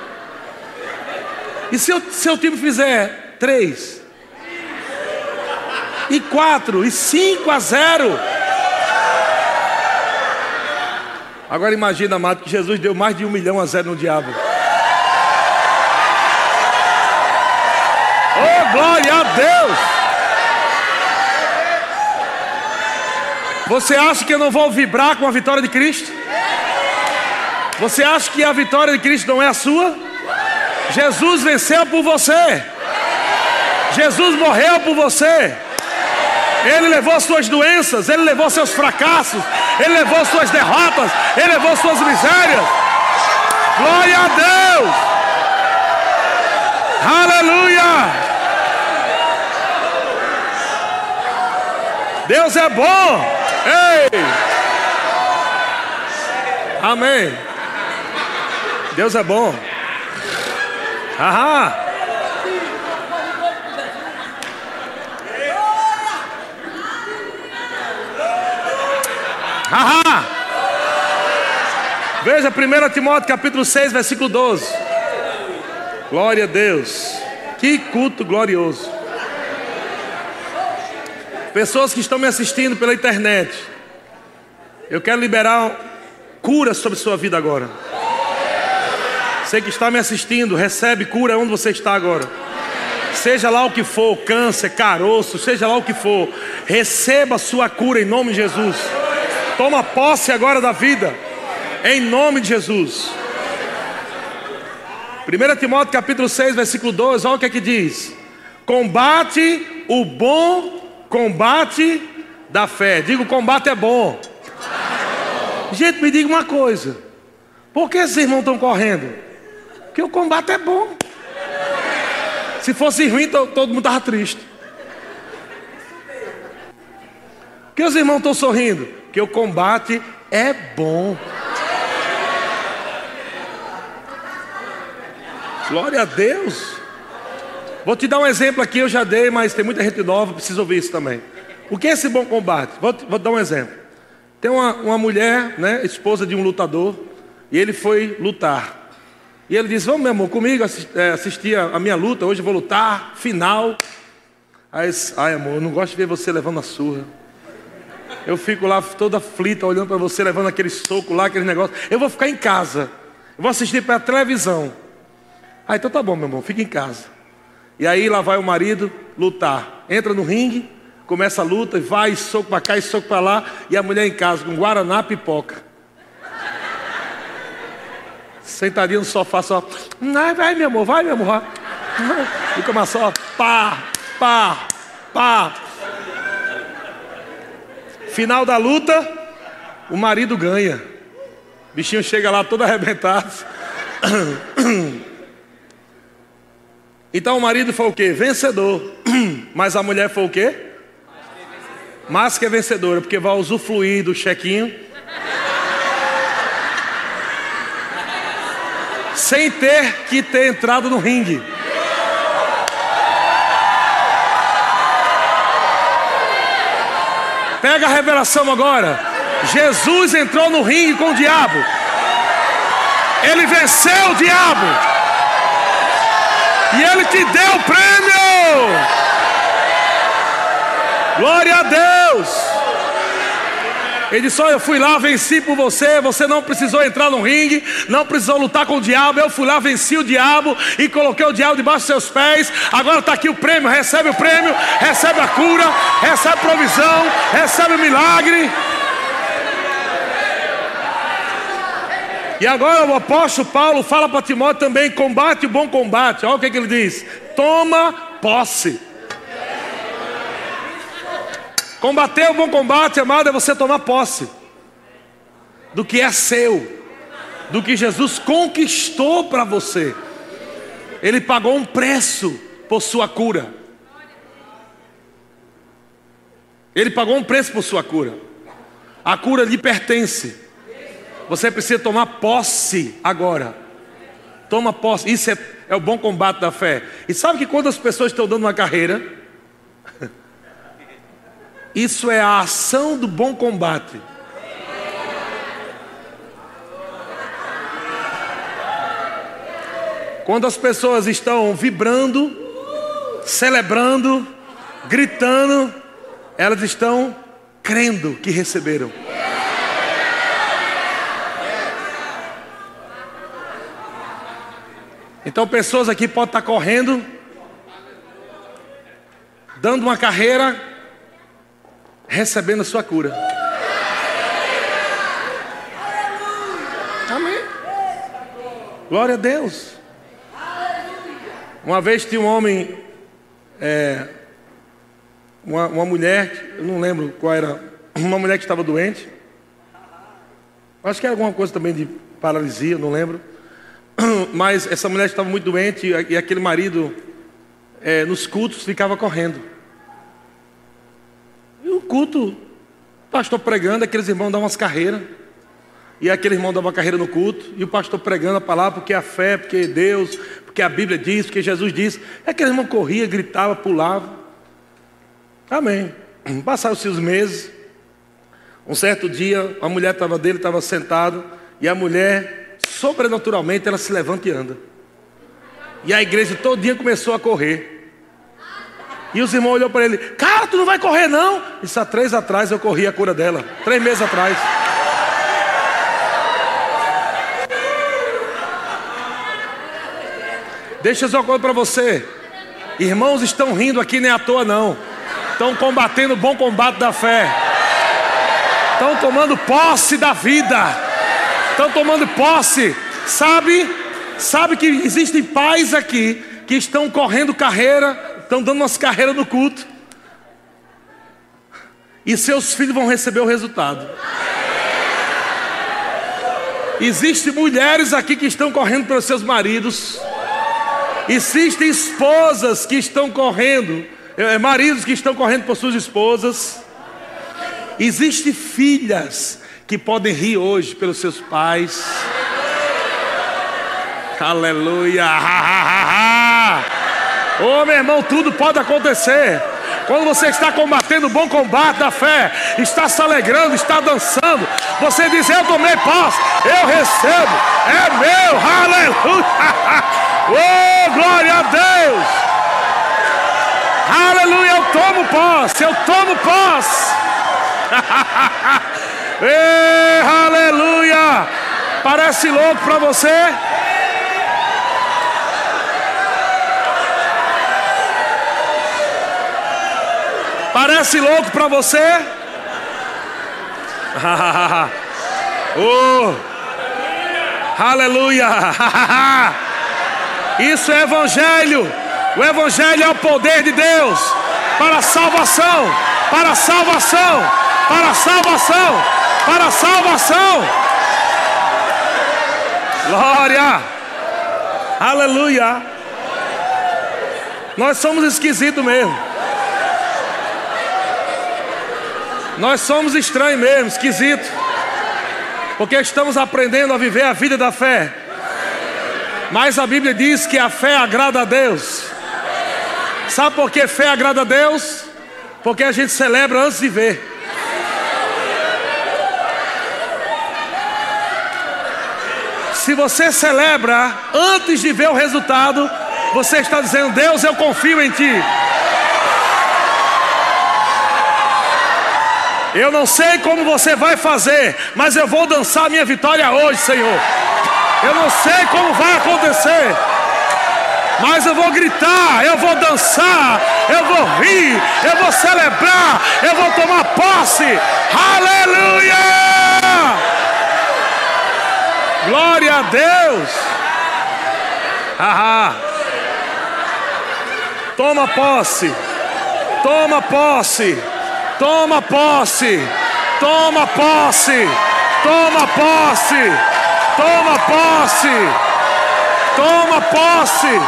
E se o seu time fizer 3? E 4? E 5 a 0? Agora imagina, amado, que Jesus deu mais de um milhão a zero no diabo. Oh, glória a Deus! Você acha que eu não vou vibrar com a vitória de Cristo? Você acha que a vitória de Cristo não é a sua? Jesus venceu por você. Jesus morreu por você. Ele levou suas doenças, ele levou seus fracassos, ele levou suas derrotas, ele levou suas misérias. Glória a Deus! Aleluia! Deus é bom! Ei! Amém! Deus é bom! Aham! Veja 1 Timóteo capítulo 6, versículo 12. Glória a Deus. Que culto glorioso. Pessoas que estão me assistindo pela internet. Eu quero liberar cura sobre sua vida agora. Você que está me assistindo, recebe cura onde você está agora. Seja lá o que for, câncer, caroço, seja lá o que for, receba sua cura em nome de Jesus. Toma posse agora da vida. Em nome de Jesus. 1 Timóteo capítulo 6, versículo 12, olha o que é que diz. Combate o bom combate da fé. Digo, combate é bom. Gente, me diga uma coisa. Por que esses irmãos estão correndo? Porque o combate é bom. Se fosse ruim, todo mundo estava triste. Por que os irmãos estão sorrindo? que o combate é bom. Glória a Deus. Vou te dar um exemplo aqui, eu já dei, mas tem muita gente nova, precisa ouvir isso também. O que é esse bom combate? Vou, vou dar um exemplo. Tem uma, uma mulher, né, esposa de um lutador, e ele foi lutar. E ele disse: Vamos, meu amor, comigo é, assistir a minha luta, hoje eu vou lutar, final. Aí, ai amor, eu não gosto de ver você levando a surra. Eu fico lá toda aflita, olhando para você, levando aquele soco lá, aquele negócio. Eu vou ficar em casa. Eu vou assistir para a televisão. Ah, então tá bom, meu irmão, fica em casa. E aí lá vai o marido lutar. Entra no ringue, começa a luta, e vai, soco para cá e soco para lá. E a mulher em casa com guaraná, pipoca. Sentadinha no sofá só. Vai, vai, meu amor, vai, meu amor. E começa só, pá, pá, pá, Final da luta, o marido ganha. O bichinho chega lá todo arrebentado. Então o marido foi o quê? Vencedor. Mas a mulher foi o quê? Mais que vencedora, porque vai usufruir do chequinho. sem ter que ter entrado no ringue. Pega a revelação agora. Jesus entrou no ringue com o diabo. Ele venceu o diabo. E ele te deu o prêmio. Glória a Deus. Ele disse: Olha, eu fui lá, venci por você. Você não precisou entrar no ringue, não precisou lutar com o diabo. Eu fui lá, venci o diabo e coloquei o diabo debaixo dos seus pés. Agora está aqui o prêmio. Recebe o prêmio, recebe a cura, recebe provisão, recebe o milagre. E agora o apóstolo Paulo fala para Timóteo também: combate o bom combate. Olha o que, que ele diz: toma posse. Combater o bom combate, amado, é você tomar posse do que é seu, do que Jesus conquistou para você. Ele pagou um preço por sua cura. Ele pagou um preço por sua cura. A cura lhe pertence. Você precisa tomar posse agora. Toma posse. Isso é, é o bom combate da fé. E sabe que quando as pessoas estão dando uma carreira, isso é a ação do bom combate. Quando as pessoas estão vibrando, celebrando, gritando, elas estão crendo que receberam. Então, pessoas aqui podem estar correndo, dando uma carreira, recebendo a sua cura. Amém. Glória a Deus. Uma vez tinha um homem, é, uma, uma mulher, eu não lembro qual era, uma mulher que estava doente. Acho que era alguma coisa também de paralisia, não lembro. Mas essa mulher estava muito doente e aquele marido, é, nos cultos, ficava correndo culto, o pastor pregando, aqueles irmãos dão umas carreiras. E aquele irmão dá uma carreira no culto, e o pastor pregando a palavra, porque a fé, porque Deus, porque a Bíblia diz, porque Jesus diz. E aquele irmão corria, gritava, pulava. Amém. Passaram-se os meses. Um certo dia, a mulher estava dele, estava sentada, e a mulher, sobrenaturalmente, ela se levanta e anda. E a igreja todo dia começou a correr. E os irmãos olhou para ele, cara, tu não vai correr não? Isso há três atrás eu corri a cura dela. Três meses atrás. Deixa eu dizer uma coisa para você. Irmãos estão rindo aqui nem à toa não. Estão combatendo o bom combate da fé. Estão tomando posse da vida. Estão tomando posse. Sabe? Sabe que existem pais aqui que estão correndo carreira estão dando umas carreiras no culto. E seus filhos vão receber o resultado. Existem mulheres aqui que estão correndo pelos seus maridos. Existem esposas que estão correndo, é, maridos que estão correndo por suas esposas. Existem filhas que podem rir hoje pelos seus pais. Aleluia! Oh, meu irmão, tudo pode acontecer. Quando você está combatendo o bom combate da fé, está se alegrando, está dançando, você diz: Eu tomei paz, eu recebo, é meu, aleluia. Oh, glória a Deus. Aleluia, eu tomo posse, eu tomo posse. Ei, aleluia. Parece louco para você? Parece louco para você? oh, aleluia! Isso é evangelho. O evangelho é o poder de Deus para a salvação, para a salvação, para a salvação, para a salvação. Glória! Aleluia! Nós somos esquisitos mesmo. Nós somos estranhos mesmo, esquisitos. Porque estamos aprendendo a viver a vida da fé. Mas a Bíblia diz que a fé agrada a Deus. Sabe por que fé agrada a Deus? Porque a gente celebra antes de ver. Se você celebra antes de ver o resultado, você está dizendo: Deus, eu confio em Ti. Eu não sei como você vai fazer, mas eu vou dançar minha vitória hoje, Senhor. Eu não sei como vai acontecer, mas eu vou gritar, eu vou dançar, eu vou rir, eu vou celebrar, eu vou tomar posse. Aleluia! Glória a Deus! Haha! Toma posse, toma posse, toma posse, toma posse, toma posse, toma posse, toma posse.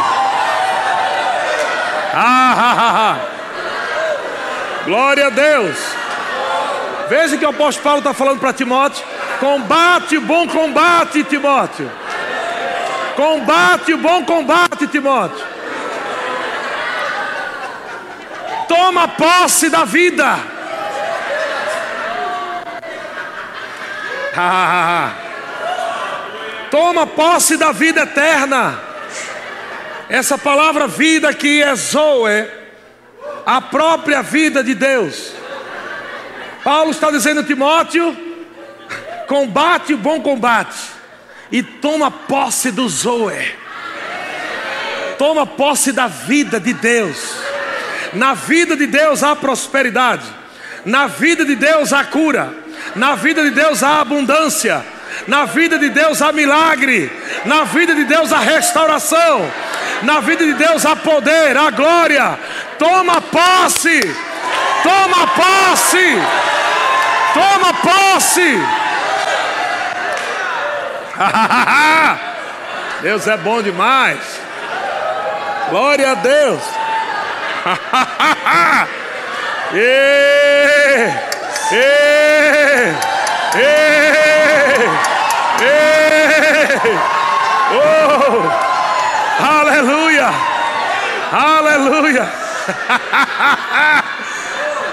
Ah, Glória a Deus. Veja que o apóstolo Paulo está falando para Timóteo: combate bom combate, Timóteo. Combate bom combate, Timóteo. Toma posse da vida. Toma posse da vida eterna. Essa palavra vida aqui é Zoe, a própria vida de Deus. Paulo está dizendo a Timóteo: combate o bom combate e toma posse do Zoe. Toma posse da vida de Deus. Na vida de Deus há prosperidade. Na vida de Deus há cura. Na vida de Deus há abundância. Na vida de Deus há milagre. Na vida de Deus há restauração. Na vida de Deus há poder, há glória. Toma posse. Toma posse. Toma posse. Deus é bom demais. Glória a Deus. e, e, e, e, oh. Aleluia! Aleluia!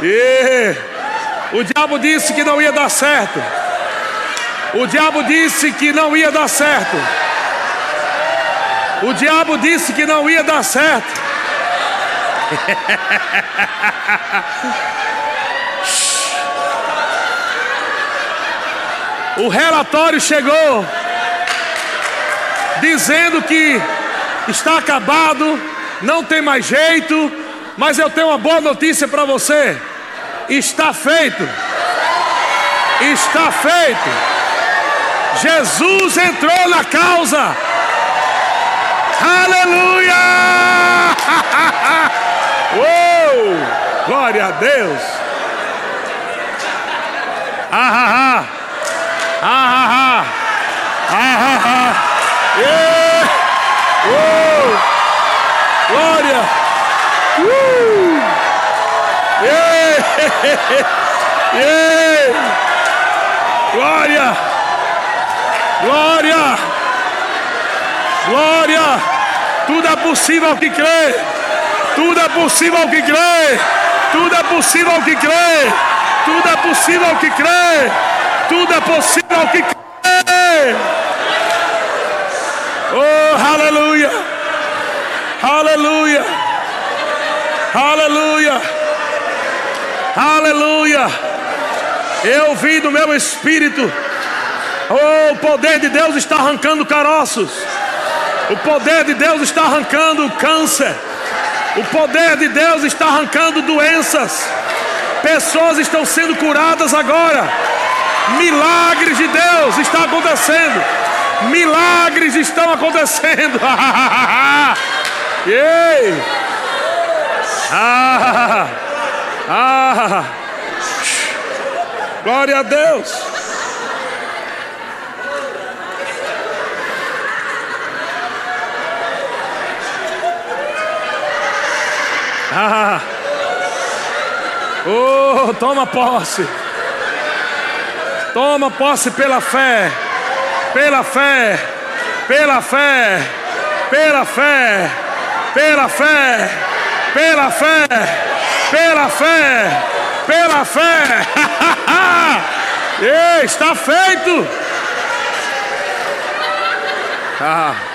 e o diabo disse que não ia dar certo. O diabo disse que não ia dar certo. O diabo disse que não ia dar certo. o relatório chegou dizendo que está acabado, não tem mais jeito, mas eu tenho uma boa notícia para você: está feito, está feito. Jesus entrou na causa, aleluia! Uou! Glória a Deus! Ah, ah, ah! Ah, ah, ah! Ah, ah, ah! Yeah! Glória! Uh! Yeah! Glória! Glória! Glória! Tudo é possível ao que crê! Tudo é possível ao que crê! Tudo é possível ao que crê! Tudo é possível ao que crê! Tudo é possível ao que crê! Oh, aleluia! Aleluia! Aleluia! Aleluia! Eu vi do meu espírito. Oh, o poder de Deus está arrancando caroços. O poder de Deus está arrancando câncer. O poder de Deus está arrancando doenças. Pessoas estão sendo curadas agora. Milagres de Deus está acontecendo. Milagres estão acontecendo. Ei! Ah, ah, glória a Deus. Ah. Oh, toma posse. Toma posse pela fé. Pela fé. Pela fé. Pela fé. Pela fé. Pela fé. Pela fé. Pela fé. Ei, está feito. Ah.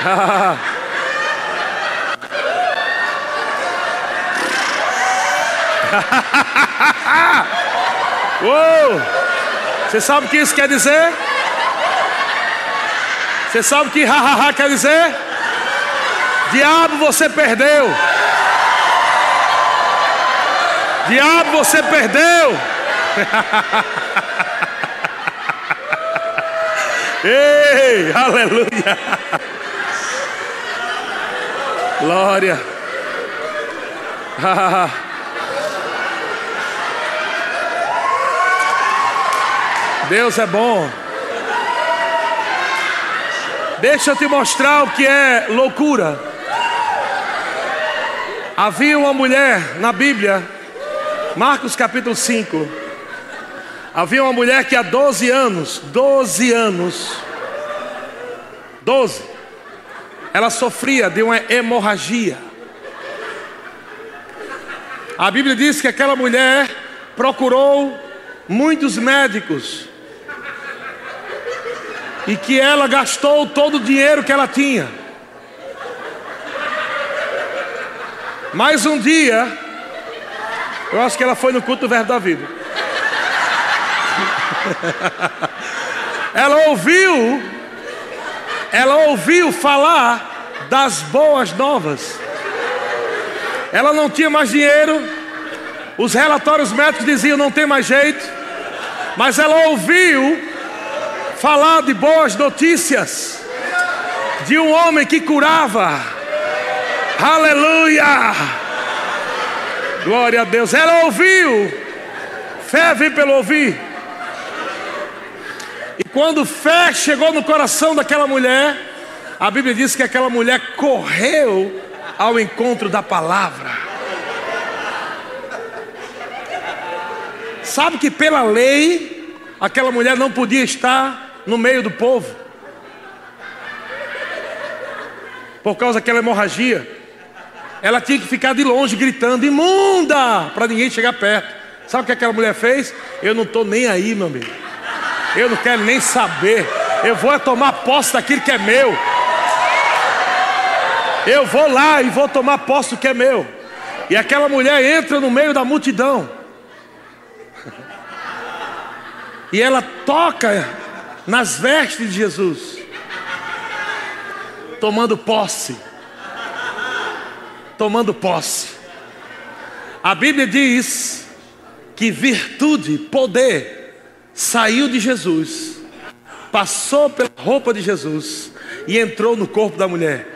Uou! Você sabe o que isso quer dizer? Você sabe o que ha-ha-ha quer dizer? Diabo, você perdeu. Diabo, você perdeu. Ei, aleluia. Glória. Deus é bom. Deixa eu te mostrar o que é loucura. Havia uma mulher na Bíblia, Marcos capítulo 5. Havia uma mulher que há 12 anos, 12 anos, 12, ela sofria de uma hemorragia. A Bíblia diz que aquela mulher procurou muitos médicos e que ela gastou todo o dinheiro que ela tinha. Mais um dia, eu acho que ela foi no culto do Verbo da Vida. ela ouviu, ela ouviu falar das boas novas. Ela não tinha mais dinheiro, os relatórios médicos diziam não tem mais jeito, mas ela ouviu falar de boas notícias, de um homem que curava. Aleluia! Glória a Deus. Ela ouviu. Fé vem pelo ouvir. E quando fé chegou no coração daquela mulher, a Bíblia diz que aquela mulher correu ao encontro da palavra. Sabe que pela lei, aquela mulher não podia estar no meio do povo. Por causa daquela hemorragia. Ela tinha que ficar de longe gritando: imunda! Para ninguém chegar perto. Sabe o que aquela mulher fez? Eu não estou nem aí, meu amigo. Eu não quero nem saber. Eu vou tomar posse daquilo que é meu. Eu vou lá e vou tomar posse do que é meu. E aquela mulher entra no meio da multidão. E ela toca nas vestes de Jesus, tomando posse. Tomando posse. A Bíblia diz que virtude, poder, saiu de Jesus, passou pela roupa de Jesus e entrou no corpo da mulher.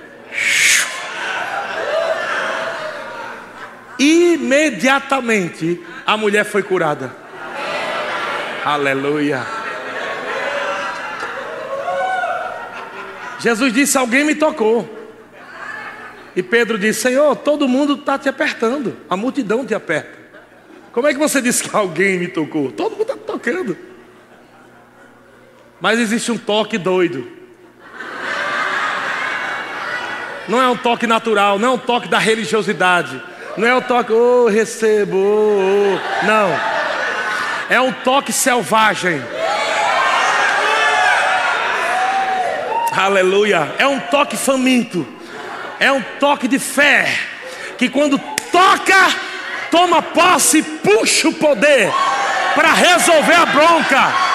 Imediatamente a mulher foi curada. Aleluia. Jesus disse: Alguém me tocou. E Pedro disse: Senhor, todo mundo está te apertando, a multidão te aperta. Como é que você disse que alguém me tocou? Todo mundo está tocando. Mas existe um toque doido. Não é um toque natural, não é um toque da religiosidade. Não é um toque, oh, recebo, oh, oh. não. É um toque selvagem. Aleluia. É um toque faminto. É um toque de fé. Que quando toca, toma posse e puxa o poder para resolver a bronca.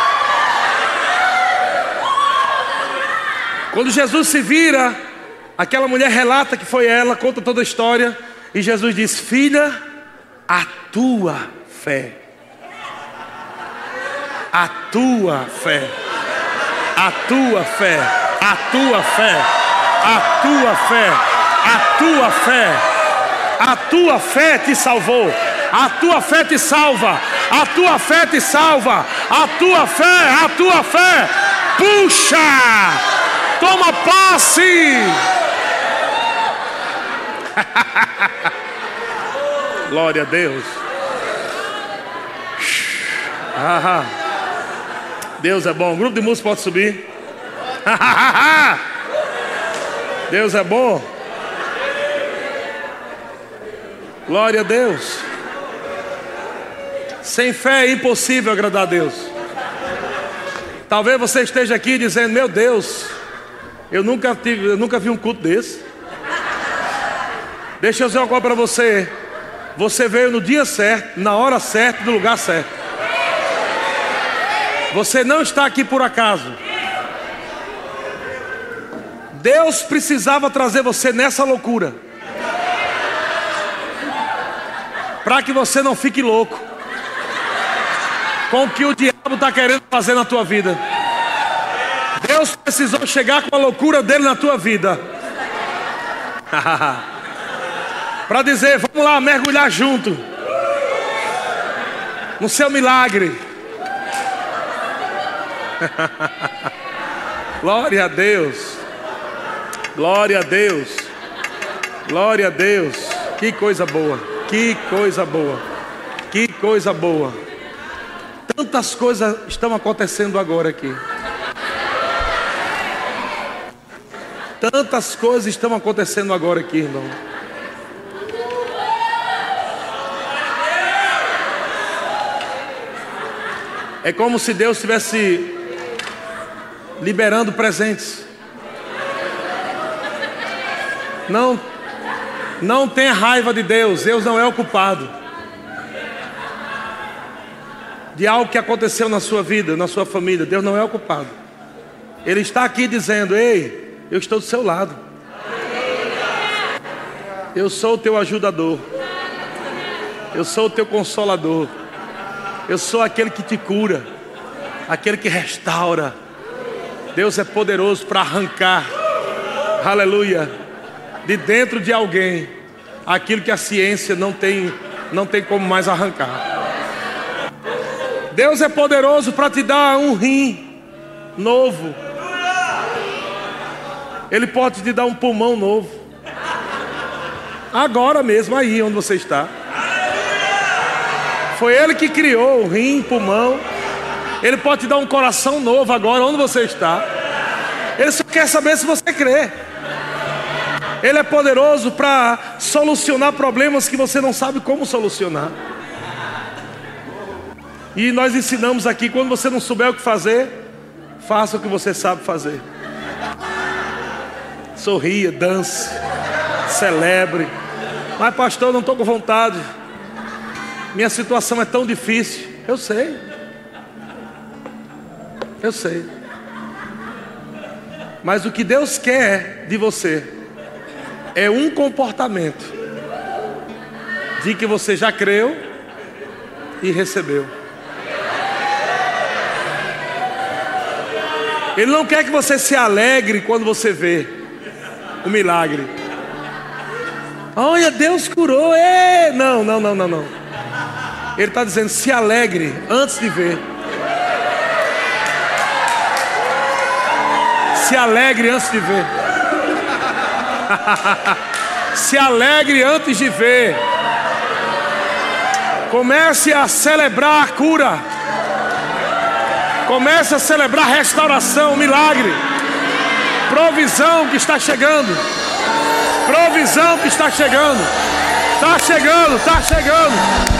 Quando Jesus se vira, aquela mulher relata que foi ela, conta toda a história. E Jesus diz: Filha, a tua fé. A tua fé. A tua fé a tua fé, a tua fé, a tua fé, a tua fé te salvou, a tua fé te salva, a tua fé te salva, a tua fé, a tua fé, Puxa! Toma posse! Glória a Deus. Ah, Deus é bom. O grupo de música pode subir. Deus é bom. Glória a Deus. Sem fé é impossível agradar a Deus. Talvez você esteja aqui dizendo: Meu Deus, eu nunca, tive, eu nunca vi um culto desse. Deixa eu dizer uma coisa para você. Você veio no dia certo, na hora certa, no lugar certo. Você não está aqui por acaso. Deus precisava trazer você nessa loucura. Para que você não fique louco com o que o diabo está querendo fazer na tua vida. Deus precisou chegar com a loucura dele na tua vida. Para dizer, vamos lá mergulhar junto no seu milagre. Glória a Deus. Glória a Deus. Glória a Deus. Que coisa boa. Que coisa boa. Que coisa boa. Tantas coisas estão acontecendo agora aqui. Tantas coisas estão acontecendo agora aqui, irmão. É como se Deus estivesse liberando presentes. Não, não tenha raiva de Deus, Deus não é o culpado de algo que aconteceu na sua vida, na sua família. Deus não é o culpado. Ele está aqui dizendo: Ei, eu estou do seu lado. Eu sou o teu ajudador. Eu sou o teu consolador. Eu sou aquele que te cura, aquele que restaura. Deus é poderoso para arrancar, aleluia, de dentro de alguém aquilo que a ciência não tem, não tem como mais arrancar. Deus é poderoso para te dar um rim novo. Ele pode te dar um pulmão novo. Agora mesmo, aí onde você está. Foi Ele que criou o rim, pulmão. Ele pode te dar um coração novo agora, onde você está. Ele só quer saber se você crê. Ele é poderoso para solucionar problemas que você não sabe como solucionar. E nós ensinamos aqui: quando você não souber o que fazer, faça o que você sabe fazer. Sorria, dance, celebre. Mas, pastor, não estou com vontade. Minha situação é tão difícil. Eu sei. Eu sei. Mas o que Deus quer de você é um comportamento de que você já creu e recebeu. Ele não quer que você se alegre quando você vê o milagre. Olha, Deus curou. É. Não, não, não, não, não. Ele está dizendo: se alegre antes de ver. Se alegre antes de ver. Se alegre antes de ver. Comece a celebrar a cura. Comece a celebrar restauração, milagre. Provisão que está chegando. Provisão que está chegando. Está chegando, está chegando.